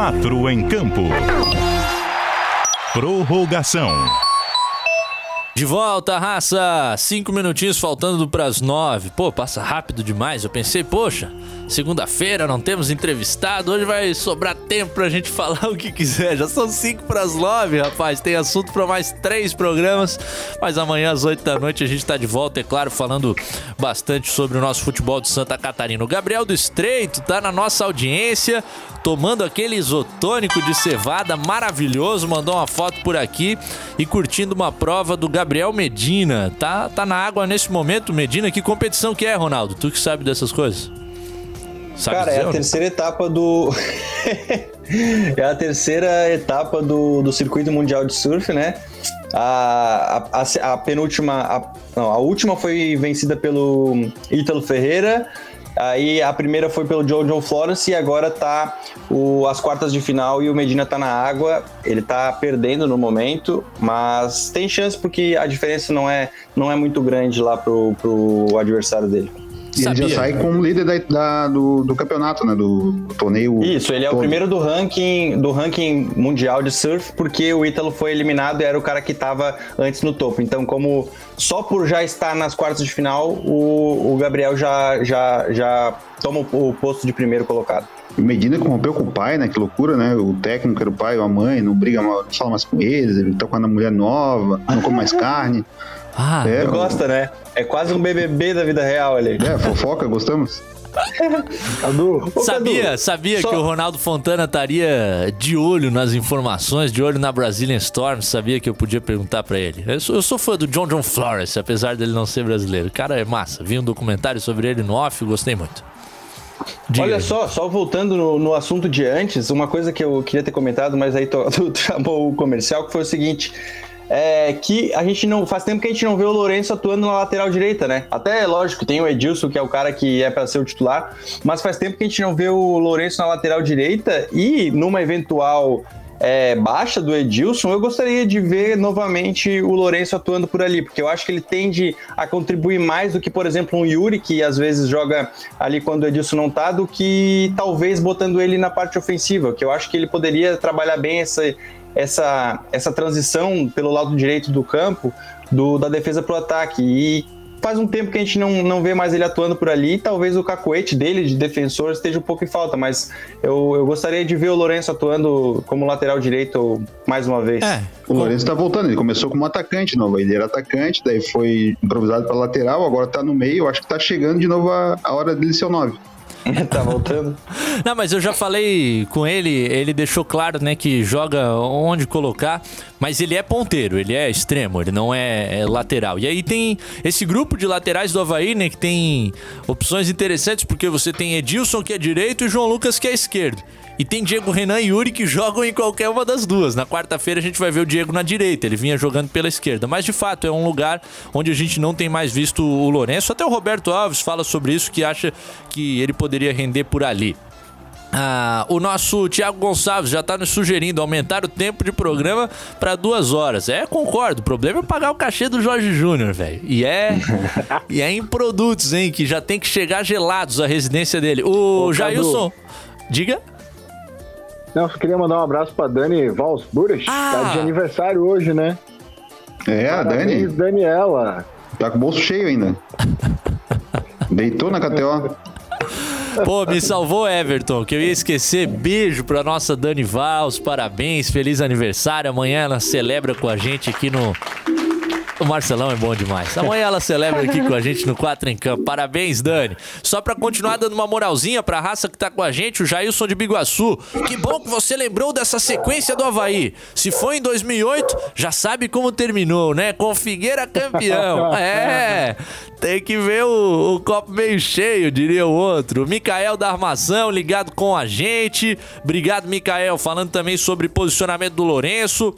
Quatro em campo. Prorrogação. De volta, raça! Cinco minutinhos faltando para as nove. Pô, passa rápido demais. Eu pensei, poxa, segunda-feira não temos entrevistado. Hoje vai sobrar tempo pra gente falar o que quiser. Já são cinco para as nove, rapaz. Tem assunto para mais três programas. Mas amanhã às oito da noite a gente tá de volta, é claro, falando bastante sobre o nosso futebol de Santa Catarina. O Gabriel do Estreito tá na nossa audiência, tomando aquele isotônico de cevada maravilhoso. Mandou uma foto por aqui e curtindo uma prova do Gabriel Medina. Tá, tá na água nesse momento, Medina. Que competição que é, Ronaldo? Tu que sabe dessas coisas? Sabe Cara, é dizer a ou não? terceira etapa do. é a terceira etapa do, do circuito mundial de surf, né? A, a, a- a penúltima. A, não, a última foi vencida pelo Ítalo Ferreira. Aí a primeira foi pelo Joe John Florence e agora tá o, as quartas de final e o Medina tá na água. Ele tá perdendo no momento, mas tem chance porque a diferença não é, não é muito grande lá pro, pro adversário dele. E ele já sai como líder da, da- do, do campeonato, né? Do, do torneio. Isso, ele é o todo. primeiro do ranking, do ranking mundial de surf, porque o Ítalo foi eliminado e era o cara que estava antes no topo. Então, como só por já estar nas quartas de final, o, o Gabriel já, já, já toma o, o posto de primeiro colocado. O Medina rompeu com o pai, né? Que loucura, né? O técnico era o pai ou a mãe, não briga, mais- não fala mais com eles, ele tá com uma mulher nova, não come mais carne. Ah, é, Tu gosta, né? É quase um BBB da vida real ali. É, fofoca, gostamos? Cadu, Sabia, sabia só- que o Ronaldo Fontana estaria de olho nas informações, de olho na Brazilian Storm, sabia que eu podia perguntar pra ele. Eu sou, eu sou fã do John John Flores, apesar dele não ser brasileiro. O cara é massa, vi um documentário sobre ele no off, gostei muito. Diga. Olha só, só voltando no, no assunto de antes, uma coisa que eu queria ter comentado, mas aí tu, tu chamou o comercial, que foi o seguinte. É que a gente não. Faz tempo que a gente não vê o Lourenço atuando na lateral direita, né? Até lógico, tem o Edilson, que é o cara que é para ser o titular, mas faz tempo que a gente não vê o Lourenço na lateral direita e numa eventual é, baixa do Edilson, eu gostaria de ver novamente o Lourenço atuando por ali, porque eu acho que ele tende a contribuir mais do que, por exemplo, um Yuri, que às vezes joga ali quando o Edilson não tá, do que talvez botando ele na parte ofensiva, que eu acho que ele poderia trabalhar bem essa, essa, essa transição pelo lado direito do campo, do, da defesa pro ataque. E faz um tempo que a gente não, não vê mais ele atuando por ali. Talvez o cacoete dele de defensor esteja um pouco em falta, mas eu, eu gostaria de ver o Lourenço atuando como lateral direito mais uma vez. É. O Lourenço tá voltando, ele começou como atacante novo, ele era atacante, daí foi improvisado para lateral, agora tá no meio, eu acho que tá chegando de novo a, a hora dele ser o 9. tá voltando. Não, mas eu já falei com ele, ele deixou claro, né, que joga onde colocar, mas ele é ponteiro, ele é extremo, ele não é, é lateral. E aí tem esse grupo de laterais do Havaí, né, que tem opções interessantes, porque você tem Edilson, que é direito, e João Lucas, que é esquerdo. E tem Diego Renan e Yuri que jogam em qualquer uma das duas. Na quarta-feira a gente vai ver o Diego na direita, ele vinha jogando pela esquerda. Mas de fato é um lugar onde a gente não tem mais visto o Lourenço. Até o Roberto Alves fala sobre isso, que acha que ele poderia render por ali. Ah, o nosso Thiago Gonçalves já tá nos sugerindo aumentar o tempo de programa para duas horas. É, concordo. O problema é pagar o cachê do Jorge Júnior, velho. E é, e é em produtos, hein, que já tem que chegar gelados à residência dele. O Ô, Jailson, diga. Não, eu só queria mandar um abraço pra Dani Valsburg. Tá de aniversário hoje, né? É, a Dani. Daniela. Tá com o bolso cheio ainda. Deitou na KTO. Pô, me salvou Everton, que eu ia esquecer. Beijo pra nossa Dani Vals, parabéns, feliz aniversário. Amanhã ela celebra com a gente aqui no. O Marcelão é bom demais. Amanhã ela celebra aqui com a gente no 4 em Campo. Parabéns, Dani. Só pra continuar dando uma moralzinha pra raça que tá com a gente, o Jailson de Biguaçu. Que bom que você lembrou dessa sequência do Havaí. Se foi em 2008, já sabe como terminou, né? Com Figueira campeão. É, tem que ver o, o copo meio cheio, diria o outro. O Mikael da Armação ligado com a gente. Obrigado, Mikael, falando também sobre posicionamento do Lourenço.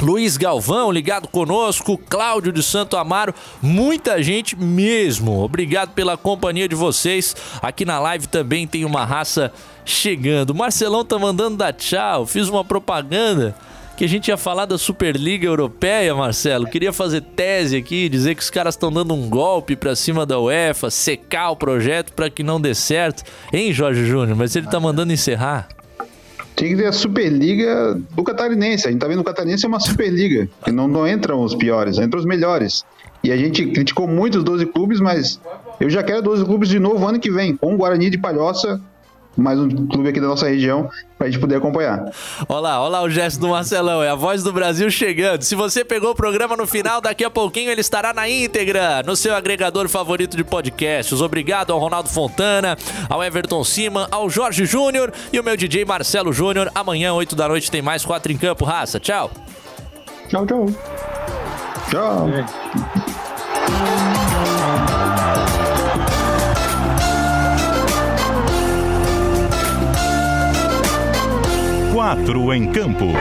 Luiz Galvão ligado conosco, Cláudio de Santo Amaro, muita gente mesmo. Obrigado pela companhia de vocês. Aqui na live também tem uma raça chegando. Marcelão tá mandando dar tchau. Fiz uma propaganda que a gente ia falar da Superliga Europeia, Marcelo. Queria fazer tese aqui, dizer que os caras estão dando um golpe pra cima da UEFA, secar o projeto pra que não dê certo. Hein, Jorge Júnior? Mas ele tá mandando encerrar. Tinha que ver a Superliga do Catarinense. A gente tá vendo o Catarinense é uma Superliga. Que não, não entram os piores, entram os melhores. E a gente criticou muito os 12 clubes, mas eu já quero 12 clubes de novo ano que vem, com o Guarani de Palhoça, mais um clube aqui da nossa região, pra gente poder acompanhar. Olha lá, olha lá o gesto do Marcelão, é a voz do Brasil chegando. Se você pegou o programa no final, daqui a pouquinho ele estará na íntegra, no seu agregador favorito de podcasts. Obrigado ao Ronaldo Fontana, ao Everton Siman, ao Jorge Júnior e o meu DJ Marcelo Júnior. Amanhã, 8 da noite, tem mais 4 em campo, raça. Tchau. Tchau, tchau. Tchau. Quatro em campo.